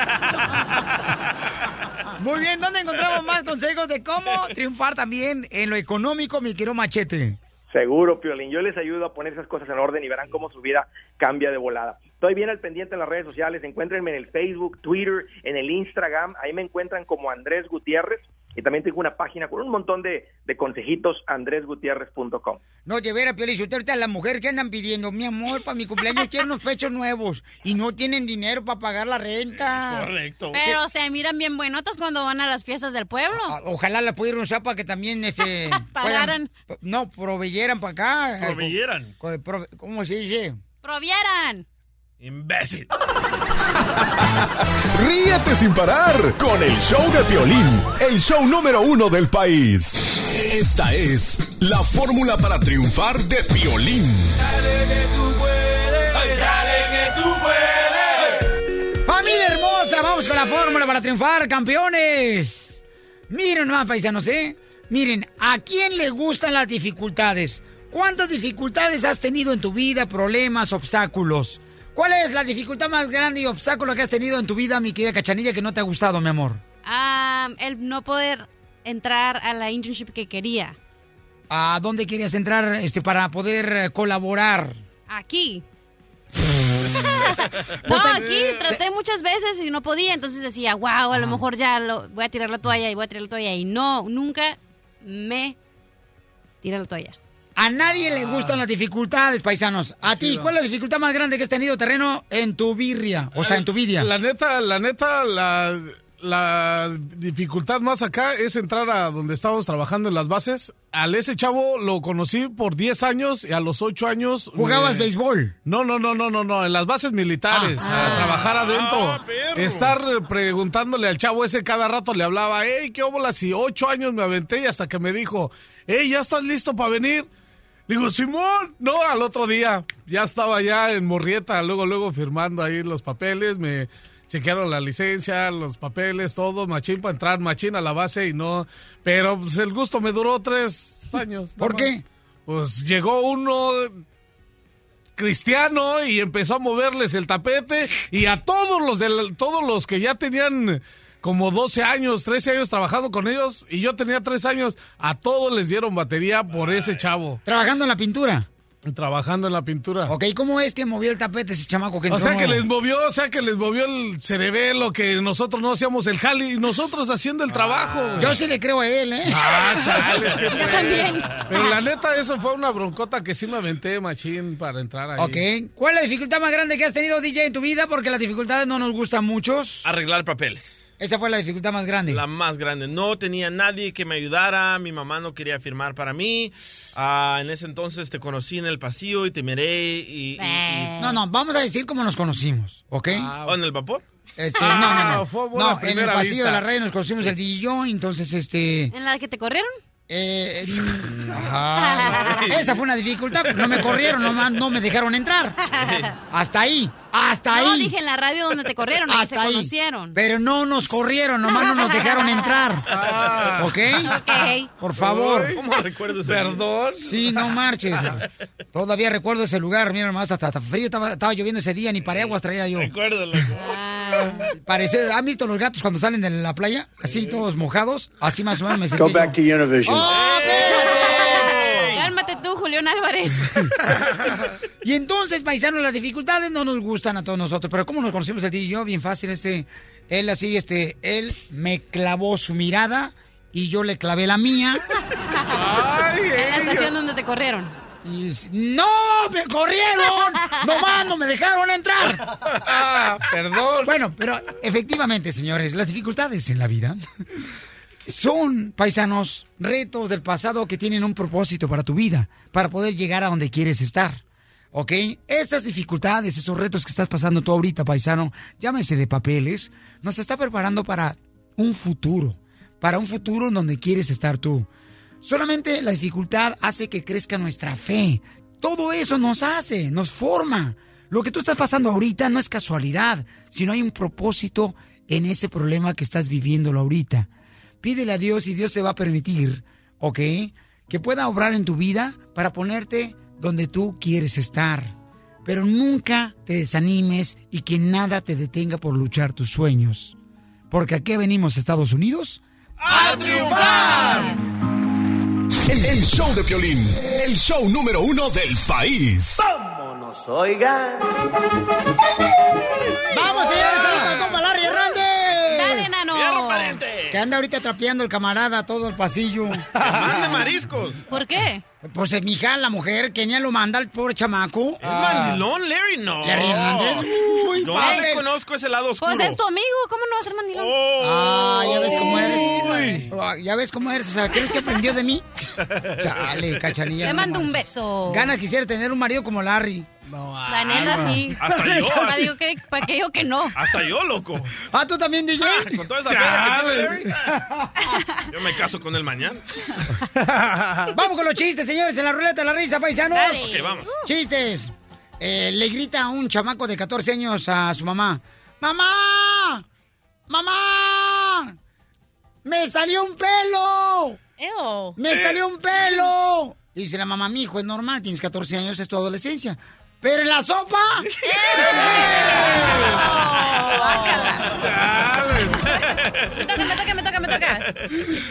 Muy bien, ¿dónde encontramos más consejos de cómo triunfar también en lo económico, mi querido Machete? Seguro, Piolín. Yo les ayudo a poner esas cosas en orden y verán cómo su vida cambia de volada. Estoy bien al pendiente en las redes sociales. Encuéntrenme en el Facebook, Twitter, en el Instagram. Ahí me encuentran como Andrés Gutiérrez. Y también tengo una página con un montón de, de consejitos, andresgutierrez.com. No, de veras, Piolín, usted ahorita las mujeres que andan pidiendo, mi amor, para mi cumpleaños quiero unos pechos nuevos y no tienen dinero para pagar la renta. Correcto. Pero se miran bien buenotas cuando van a las fiestas del pueblo. Ojalá la pudieran usar para que también este Pagaran. puedan- no, proveyeran para acá. Proveyeran. ¿Cómo se dice? Provieran. Imbécil. Ríete sin parar con el show de Piolín, el show número uno del país. Esta es la fórmula para triunfar de Piolín. Familia hermosa, vamos con la fórmula para triunfar, campeones. Miren más, paisanos, ¿eh? Miren, ¿a quién le gustan las dificultades? ¿Cuántas dificultades has tenido en tu vida, problemas, obstáculos? ¿Cuál es la dificultad más grande y obstáculo que has tenido en tu vida, mi querida cachanilla, que no te ha gustado, mi amor? Ah, el no poder entrar a la internship que quería. ¿A dónde querías entrar este, para poder eh, colaborar? Aquí. no, aquí traté muchas veces y no podía, entonces decía, wow, a lo mejor ya lo, voy a tirar la toalla y voy a tirar la toalla. Y no, nunca me tiré la toalla. A nadie le gustan las dificultades, paisanos. A ti, ¿cuál es la dificultad más grande que has tenido terreno en tu birria? O sea, en tu vidia. La neta, la neta, la, la dificultad más acá es entrar a donde estábamos trabajando en las bases. Al ese chavo lo conocí por 10 años y a los 8 años... ¿Jugabas me- béisbol? No, no, no, no, no, no, en las bases militares, Ah. a trabajar adentro. Ah. Estar preguntándole al chavo ese cada rato le hablaba, hey, qué óbolas, y ocho años me aventé y hasta que me dijo, hey, ¿ya estás listo para venir? Digo, Simón, no, al otro día ya estaba ya en Morrieta, luego, luego firmando ahí los papeles, me chequearon la licencia, los papeles, todo, machín para entrar, machín a la base y no, pero pues el gusto me duró tres años. ¿Por qué? Pues llegó uno cristiano y empezó a moverles el tapete y a todos los del, todos los que ya tenían como 12 años, 13 años trabajando con ellos y yo tenía 3 años, a todos les dieron batería por ese chavo. ¿Trabajando en la pintura? Trabajando en la pintura. Ok, ¿cómo es que movió el tapete ese chamaco que O sea que les movió, o sea que les movió el cerebelo, que nosotros no hacíamos el jali y nosotros haciendo el trabajo. Yo sí le creo a él, ¿eh? Ah, que Yo también. Pero la neta, eso fue una broncota que sí me aventé, machín, para entrar ahí. Ok. ¿Cuál es la dificultad más grande que has tenido, DJ, en tu vida? Porque las dificultades no nos gustan muchos. Arreglar papeles. Esa fue la dificultad más grande. La más grande. No tenía nadie que me ayudara. Mi mamá no quería firmar para mí. Ah, en ese entonces te conocí en el pasillo y te miré y... y- y- No, no, vamos a decir cómo nos conocimos, ¿ok? ¿O en el vapor? Este, no, no, Ah, no. fue buena No, en el pasillo vista. de la radio nos conocimos el DJ y yo, entonces, este... ¿En la que te corrieron? Eh, ajá. Esa fue una dificultad, pero no me corrieron, no, no me dejaron entrar. Hasta ahí, hasta No, ahí. dije en la radio donde te corrieron, ahí se Hasta ahí. conocieron. Pero no nos corrieron, nomás no nos dejaron entrar. ¿Ok? Ok. Por favor. ¿Cómo recuerdo ese Perdón. Sí, no marches. Todavía recuerdo ese lugar, mira nomás, hasta, hasta frío estaba, estaba lloviendo ese día, ni paraguas traía yo. Recuérdalo. Parece, ¿han visto los gatos cuando salen de la playa? Así todos mojados, así más o menos me sentí Go yo. back to Univision. ¡Oh, espérate! León Álvarez. Y entonces, paisanos, las dificultades no nos gustan a todos nosotros. Pero ¿cómo nos conocimos el tío y yo? Bien fácil, este. Él así, este. Él me clavó su mirada y yo le clavé la mía. en la estación donde te corrieron. Y ¡No! ¡Me corrieron! ¡Nomás no me dejaron entrar! perdón. Bueno, pero efectivamente, señores, las dificultades en la vida son, paisanos, retos del pasado que tienen un propósito para tu vida, para poder llegar a donde quieres estar. ¿Ok? Esas dificultades, esos retos que estás pasando tú ahorita, paisano, llámese de papeles, nos está preparando para un futuro, para un futuro donde quieres estar tú. Solamente la dificultad hace que crezca nuestra fe. Todo eso nos hace, nos forma. Lo que tú estás pasando ahorita no es casualidad, sino hay un propósito en ese problema que estás viviéndolo ahorita. Pídele a Dios y Dios te va a permitir, ¿ok? Que pueda obrar en tu vida para ponerte donde tú quieres estar. Pero nunca te desanimes y que nada te detenga por luchar tus sueños. Porque aquí venimos, Estados Unidos, ¡A triunfar! El, el show de Piolín, el show número uno del país. Vámonos, oigan. ¡Vamos, señores! ¡Saludos al compa Larry Hernández! ¡Dale, nano! Anda ahorita trapeando el camarada todo el pasillo. ¡Mande mariscos! ¿Por qué? Pues eh, mi hija, la mujer, que ni lo manda el pobre chamaco. ¿Es mandilón, Larry? No. Larry Hernández, uy, Yo no le conozco ese lado oscuro. Pues es tu amigo, ¿cómo no va a ser mandilón? Ah, ya ves cómo eres. Ah, Ya ves cómo eres. O sea, ¿crees que aprendió de mí? Chale, cachanilla. Le no mando un beso. Gana quisiera tener un marido como Larry. La neta, sí. Hasta yo. Para digo que, para que digo que no. Hasta yo, loco. Ah, ¿tú también, DJ? Con toda esa que Larry. Yo me caso con él mañana. Vamos con los chistes, señores, en la ruleta de la risa, paisanos. Dale. Ok, vamos. Chistes. Eh, le grita un chamaco de 14 años a su mamá. ¡Mamá! ¡Mamá! ¡Me salió un pelo! Ew. ¡Me salió un pelo! Dice la mamá, mi hijo, es normal, tienes 14 años, es tu adolescencia. ¿Pero en la sopa? Me toca, me toca.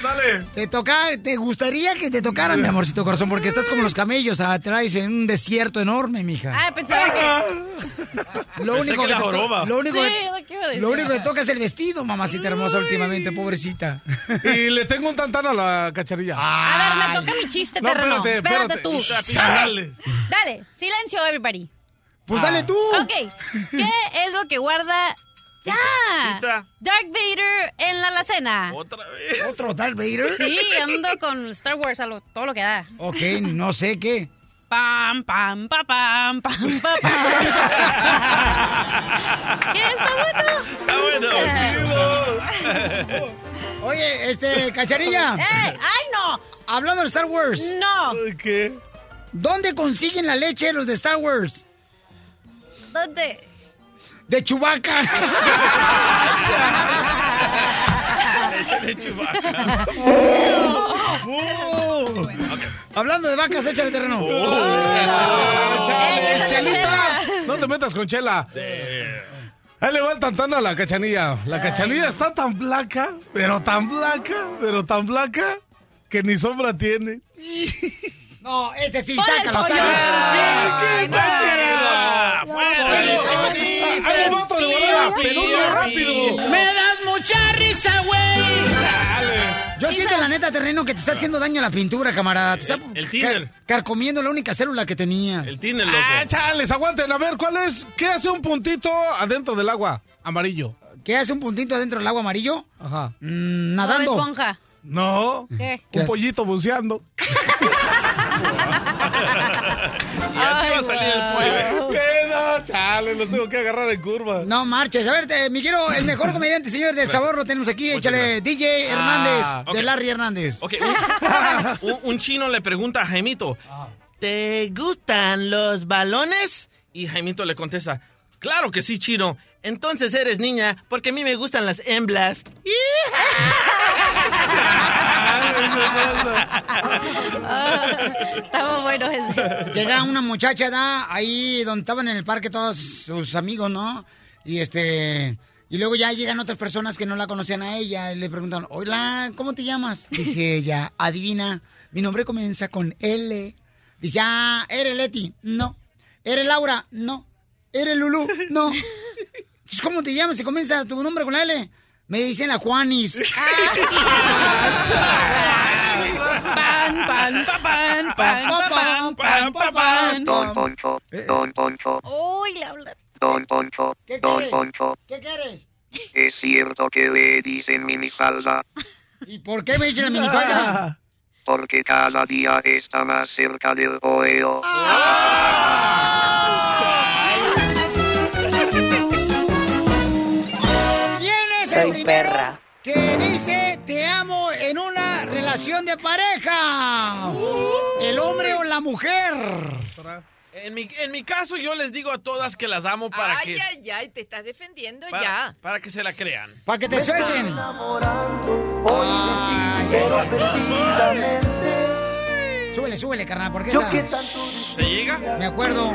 Dale. Te toca, te gustaría que te tocaran, mi amorcito corazón, porque estás como los camellos atrás en un desierto enorme, mija. Ah, pensaba que... Lo único que te to- lo único Sí, que- lo único que toca es el vestido, mamacita hermosa últimamente, pobrecita. Y le tengo un tantán a la cacharilla. A ver, me toca mi chiste, No, terreno. espérate, Espérate, espérate. tú. Dale, silencio, everybody. Pues dale tú. Ok, ¿qué es lo que guarda... ¡Ya! Pizza. Darth Vader en la alacena. Otra vez. ¿Otro Darth Vader? Sí, ando con Star Wars a lo- todo lo que da. Ok, no sé qué. Pam, pam, pa, pam, pam, pa, pam. ¿Qué? ¿Está bueno? Está bueno. Oye, este, cacharilla. ¡Eh! ¡Ay, no! Hablando de Star Wars, ¡No! ¿Qué? ¿dónde consiguen la leche los de Star Wars? ¿Dónde? De Chubaca. Échale chubaca. Hablando de vacas, échale terreno. Chale, Esa Chelita. No te metas con Chela. Ahí le va el tantán a la cachanilla. La cachanilla está tan blanca, pero tan blanca, pero tan blanca, que ni sombra tiene. No, este sí, sácalo, sácalo. ¿Qué está va otro de volada, peludo rápido. Me das mucha risa, güey. Yo siento la neta terreno que te está haciendo daño a la pintura, camarada. Te está el thinner. car- carcomiendo la única célula que tenía. El tiner, loco. Ah, chales, aguanten. A ver, ¿cuál es? ¿Qué hace un puntito adentro del agua? Amarillo. ¿Qué hace un puntito dentro del agua amarillo? Ajá. Mm, nadando. Esponja. No. ¿Qué? ¿Qué Un pollito buceando. Ya te va a salir el pollo. ¿Qué no? Chale, los tengo que agarrar en curva. No marches. A ver, te- mi quiero, el mejor comediante, señor del sabor, lo tenemos aquí. Échale, DJ Hernández, Ah, de ok. Larry Hernández. Ok, un, un- un chino le pregunta a Jaimito, ¿te gustan los balones? Y Jaimito le contesta, claro que sí, chino. Entonces eres niña, porque a mí me gustan las hemblas. Estaba bueno ese. Llega una muchacha, da, ahí donde estaban en el parque todos sus amigos, ¿no? Y este. Y luego ya llegan otras personas que no la conocían a ella y le preguntan, hola, ¿cómo te llamas? Dice ella, adivina, mi nombre comienza con L. Dice, ah, ¿eres Leti? No. ¿Eres Laura? No. ¿Eres Lulú? No. Entonces, ¿cómo te llamas? Si comienza tu nombre con la L. Me dicen la Juanis. Pan, pan, pa, pan, pan, pa, pan, pan, pa, pan. Don Poncho, Don Poncho, Uy, le habla. Don Poncho, ¿Qué Don quieres? Poncho. ¿Qué quieres? Es cierto que le dicen minifalda, ¿Y por qué me dicen la minifalda? porque cada día está más cerca del oeo. ¿Quién Soy primero perra. que dice te amo en una relación de pareja? ¿El hombre o la mujer? En mi, en mi caso, yo les digo a todas que las amo para ay, que... ay, ay, te estás defendiendo para, ya. para que se la crean. Para que te suelten. Súbele, súbele, carnal, porque Yo esa- que ¿Se llega? Me acuerdo,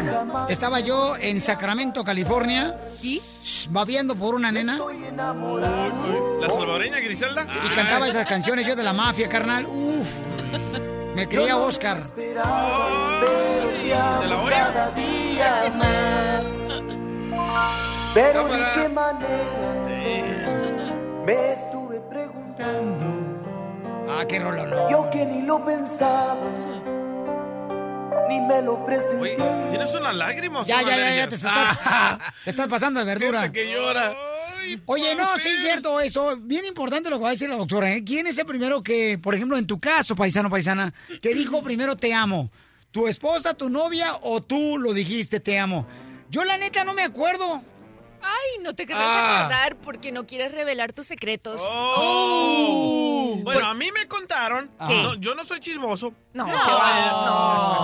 estaba yo en Sacramento, California. ¿Y? Babeando por una nena. ¿La salvadoreña Griselda? Y cantaba esas canciones yo de la mafia, carnal. Uf. Me creía Oscar. ¿De la olla? Pero de qué manera me estuve preguntando. Ah, qué rolo, no. Yo que ni lo pensaba, ni me lo presenté. ¿Tienes una lágrima o Ya, ya, ya, ya, te estás, te estás pasando de verdura. Gente que llora. Oye, no, sí es cierto eso. Bien importante lo que va a decir la doctora. ¿eh? ¿Quién es el primero que, por ejemplo, en tu caso, paisano, paisana, que dijo primero te amo? ¿Tu esposa, tu novia o tú lo dijiste te amo? Yo la neta no me acuerdo. Ay, no te querrás Ah. acordar porque no quieres revelar tus secretos. Oh. Bueno, a mí me contaron. ¿Qué? no, yo no soy chismoso. No, no.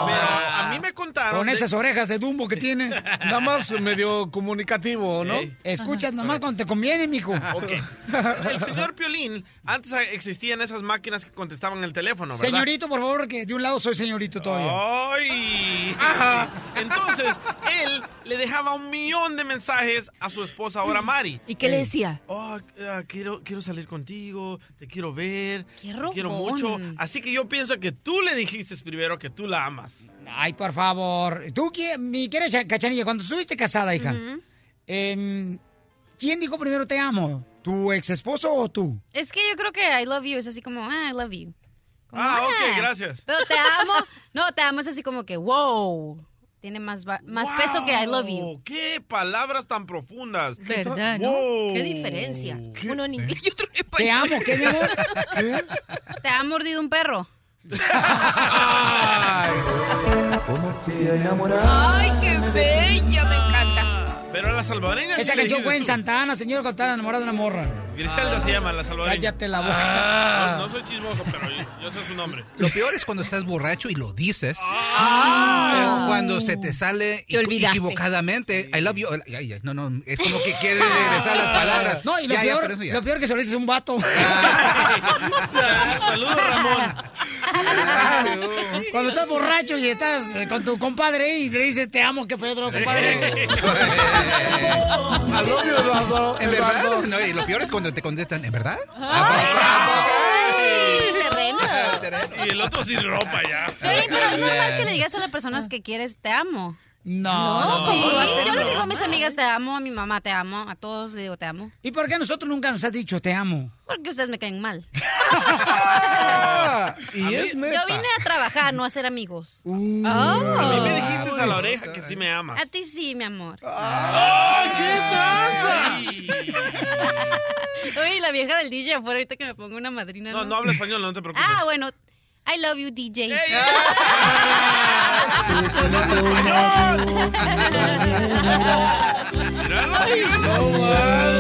Pero a mí me contaron. Con de- esas orejas de Dumbo que tienes. Nada más medio comunicativo, ¿no? Escuchas nomás cuando te conviene, mijo. Ok. El señor Piolín, antes existían esas máquinas que contestaban el teléfono, ¿verdad? Señorito, por favor, que de un lado soy señorito todavía. ¡Ay! Entonces, él le dejaba un millón de mensajes a su esposa ahora Mari. ¿Y qué le decía? Oh, ah, quiero, quiero salir contigo, te quiero ver, Qué te quiero mucho. Así que yo pienso que tú le dijiste primero que tú la amas. Ay, por favor. Tú, mi querida Cachanilla, cuando estuviste casada, hija, em, ¿quién dijo primero te amo? ¿Tu ex esposo o tú? Es que yo creo que I love you es así como, ah, I love you. Como, Ah, ok, gracias. Pero te amo. No, te amo es así como que, wow. Tiene más, más peso que I love you. Wow, ¡Qué palabras tan profundas! ¿Verdad, no? Wow. Qué diferencia. Uno en inglés y otro en español. Te amo, ¿qué, mi amor? ¿Te ha mordido un perro? ¿Cómo fui a enamorar? Ay, qué bella, me encanta. Pero a la salvadoreña Esa canción fue en dijiste tú. Santa Ana, señor, cuando estaba enamorado de una morra. Griselda se llama la salvadoreña. Cállate la boca. No, no soy chismoso, pero yo, yo sé su nombre. Lo peor es cuando estás borracho y lo dices. Ah. Pero cuando se te sale Te equivocadamente, I love you. ay, ay, no, no, es como que quieres regresar las palabras. No, y lo Ya, peor, ya. lo peor que se lo dices un vato. Saludos, Ramón. Cuando estás borracho y estás con tu compadre y le dices te amo, que Pedro, compadre. Eduardo. ¿En Eduardo. verdad? No, y lo peor es cuando te contestan, ¿en verdad? Terreno. Y el otro sin ropa ya. Pero, pero es normal que le digas a las personas que quieres te amo. No, No, no. sí. Yo le digo a mis amigas te amo, a mi mamá te amo, a todos le digo te amo. ¿Y por qué a nosotros nunca nos has dicho te amo? Porque ustedes me caen mal. Y es neta. Yo vine a trabajar, no a ser amigos. A mí me dijiste a la oreja que sí me amas. A ti sí, mi amor. ¡Ay, qué tranza! Oye, la vieja del DJ afuera, ahorita que me ponga una madrina. No, no habla español, no te preocupes. Ah, bueno. I love you, DJ.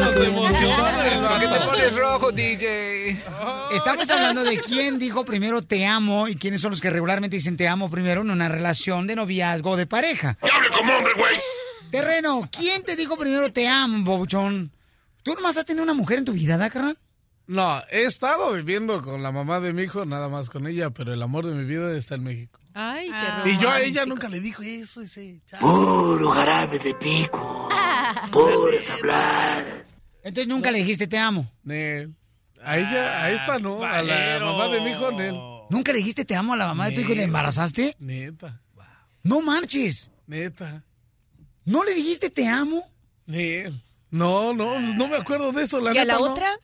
Nos emociona el ¿Por qué te vato. pones rojo, DJ? Estamos hablando de quién dijo primero te amo y quiénes son los que regularmente dicen te amo primero en una relación de noviazgo o de pareja. ¡Hable como hombre, güey! Terreno, ¿quién te dijo primero te amo, bobuchón? ¿Tú nomás has tenido una mujer en tu vida, ¿da, carnal? No, he estado viviendo con la mamá de mi hijo, nada más con ella, pero el amor de mi vida está en México. Ay, qué Ah. Y yo a ella nunca le dijo eso, ese. Puro jarabe de pico. Puro hablar. Entonces nunca le dijiste te amo. Nel. A ella, a esta no, a la mamá de mi hijo, Nel. ¿Nunca le dijiste te amo a la mamá de tu hijo y le embarazaste? Neta. No marches. Neta. ¿No le dijiste te amo? No, no, no me acuerdo de eso, la ¿Y a la no. otra?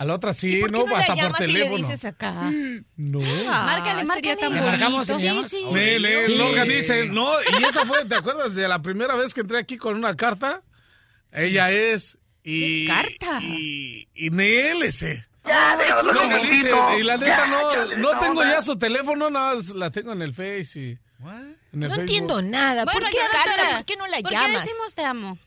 A la otra sí, ¿Y por qué no, no, hasta por llamas y le teléfono. dices acá? No. Ah, Márcale, márcale. tan ¿Le marcamos le? Sí, sí. Me, le, Sí. no organicen. No, y esa fue, ¿te acuerdas de la primera vez que entré aquí con una carta? Ella es y... carta? Y, y NLC. Ya, déjalo No, Galicia, poquito. y la neta Ya, no, no tengo ya su teléfono, nada más la tengo en el Face y... En el No Facebook. entiendo nada. Bueno, ¿Por qué carta? doctora, ¿Por qué no la ¿Por qué llamas? decimos te amo?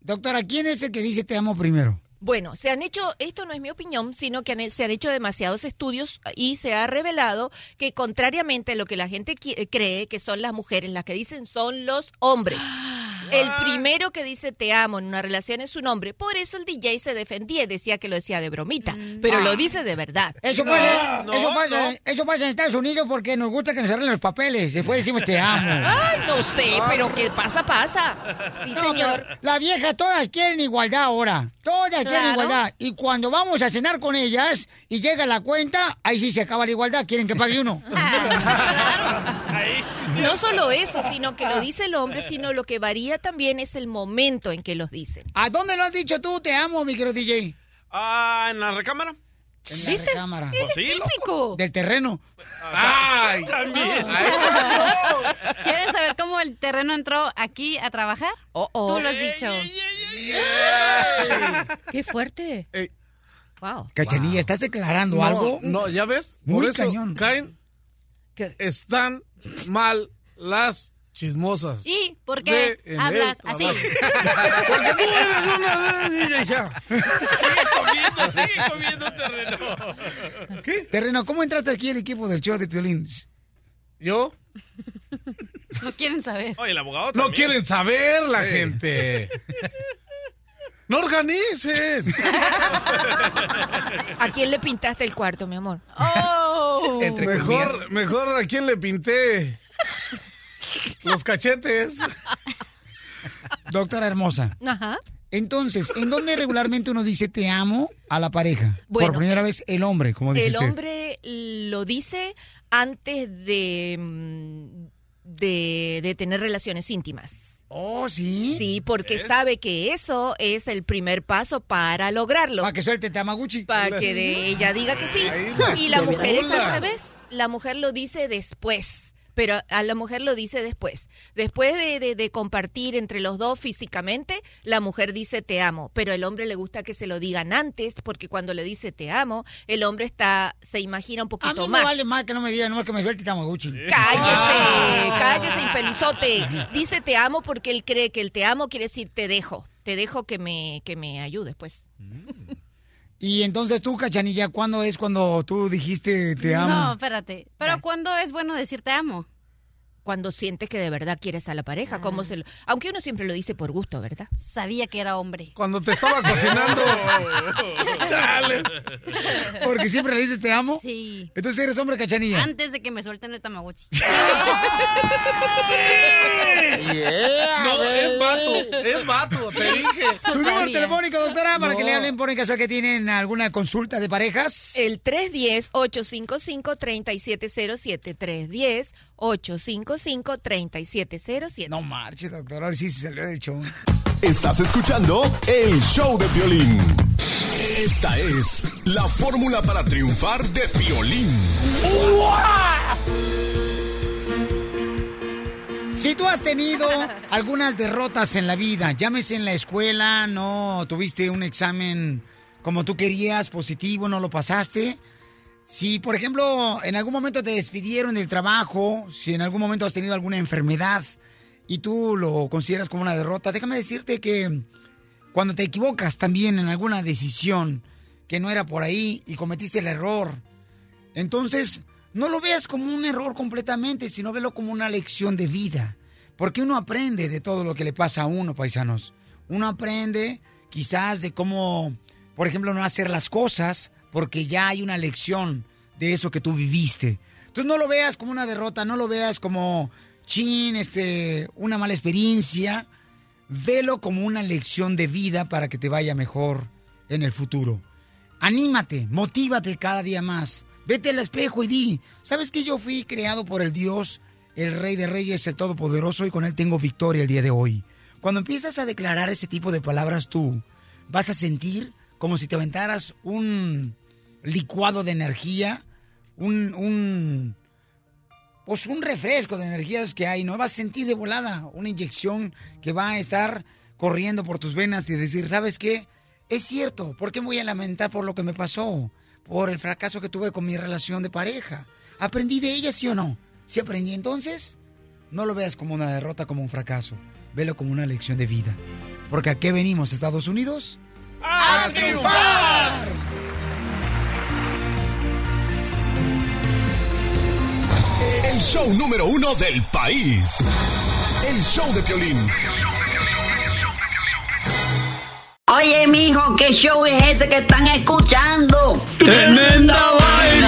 Doctora, ¿quién es el que dice te amo primero? Bueno, se han hecho, esto no es mi opinión, sino que han- se han hecho demasiados estudios y se ha revelado que contrariamente a lo que la gente cree que son las mujeres, las que dicen son los hombres. El primero que dice te amo en una relación es un hombre. Por eso el DJ se defendía y decía que lo decía de bromita, pero lo dice de verdad. Eso pasa, no, eso, pasa, no. eso pasa en Estados Unidos porque nos gusta que nos arreglen los papeles. Después decimos te amo. Ay, no sé, pero que pasa, pasa. Sí, No, señor. La vieja todas quieren igualdad ahora. Todas quieren Claro. igualdad. Y cuando vamos a cenar con ellas y llega la cuenta, ahí sí se acaba la igualdad. Quieren que pague uno. No solo eso, sino que lo dice el hombre, sino lo que varía también es el momento en que los dicen. ¿A dónde lo has dicho tú? Te amo, mi querido DJ. Ah, en la recámara. En la recámara. Pues sí. Típico. Del terreno. ¡Ay! También. ¿Quieres saber cómo el terreno entró aquí a trabajar? Oh, oh. Tú lo has dicho. Qué fuerte. Ey. Wow. Cachanilla, ¿estás declarando No, algo? No, ¿ya ves? Muy Por eso cañón. caen, ¿Qué? están mal las chismosas. ¿Y por qué hablas el así? Porque tú eres una hija. Sigue comiendo, sigue comiendo terreno. Terreno, ¿cómo entraste aquí al equipo del show de Piolín? ¿Yo? No quieren saber. Oye, el abogado No quieren saber la gente. No organicen. ¿A quién le pintaste el cuarto, mi amor? Oh. Entre comillas. Mejor, mejor a quién le pinté los cachetes. Doctora hermosa. Ajá. Entonces, ¿en dónde regularmente uno dice te amo a la pareja? Bueno, Por primera vez el hombre, como dice El usted. hombre lo dice antes de, mm, de, de tener relaciones íntimas. Oh, ¿sí? Sí, porque sabe que eso es el primer paso para lograrlo. Para que suelte Tamaguchi. Para que de- ella diga que sí. Y la mujer es al revés. La mujer lo dice después. Pero a la mujer lo dice después. Después de, de- de compartir entre los dos físicamente, la mujer dice te amo. Pero el hombre le gusta que se lo digan antes, porque cuando le dice te amo, el hombre está se imagina un A poquito mí me más. vale más que no me digan, no que me suelte Tamaguchi. Cállese, cállese, infelizote. Dice te amo porque él cree que el te amo quiere decir te dejo. Te dejo que me, que me ayudes, pues. Y entonces tú, Cachanilla, ¿cuándo es cuando tú dijiste te amo? No, espérate. Pero ¿cuándo es bueno decir te amo? Cuando sientes que de verdad quieres a la pareja, como se lo- aunque uno siempre lo dice por gusto, ¿verdad? Sabía que era hombre. Cuando te estaba cocinando. Chale. Porque siempre le dices te amo. Sí. Entonces eres hombre, Cachanilla. Antes de que me suelten el tamagotchi. Yeah, No, es vato. Es vato, te dije. Su número sabía. telefónico, doctora, para que le hablen por en caso de que tienen alguna consulta de parejas. El 310-855-3707. 310-855-3707. No marche, doctor, ahora sí se salió del show. Estás escuchando el show de Piolín. Esta es la fórmula para triunfar de Piolín. Si tú has tenido algunas derrotas en la vida, llámese en la escuela, no tuviste un examen como tú querías, positivo, no lo pasaste. Si, por ejemplo, en algún momento te despidieron del trabajo, si en algún momento has tenido alguna enfermedad y tú lo consideras como una derrota, déjame decirte que cuando te equivocas también en alguna decisión que no era por ahí y cometiste el error, entonces no lo veas como un error completamente, sino velo como una lección de vida. Porque uno aprende de todo lo que le pasa a uno, paisanos. Uno aprende quizás de cómo, por ejemplo, no hacer las cosas porque ya hay una lección de eso que tú viviste. Entonces no lo veas como una derrota, no lo veas como, chin, este, una mala experiencia. Velo como una lección de vida para que te vaya mejor en el futuro. Anímate, motívate cada día más. Vete al espejo y di, ¿sabes que yo fui creado por el Dios el Rey de Reyes, el Todopoderoso, y con Él tengo victoria el día de hoy. Cuando empiezas a declarar ese tipo de palabras tú, vas a sentir como si te aventaras un licuado de energía, un, un, pues un refresco de energías que hay, ¿no? Vas a sentir de volada una inyección que va a estar corriendo por tus venas y decir, ¿sabes qué? Es cierto, ¿por qué me voy a lamentar por lo que me pasó? Por el fracaso que tuve con mi relación de pareja. ¿Aprendí de ella, sí o no? Si aprendí entonces, no lo veas como una derrota, como un fracaso. Velo como una lección de vida. Porque ¿a qué venimos, Estados Unidos? ¡A triunfar! El show número uno del país. El show de Piolín. Oye, mijo, ¿qué show es ese que están escuchando? ¡Tremenda vaina!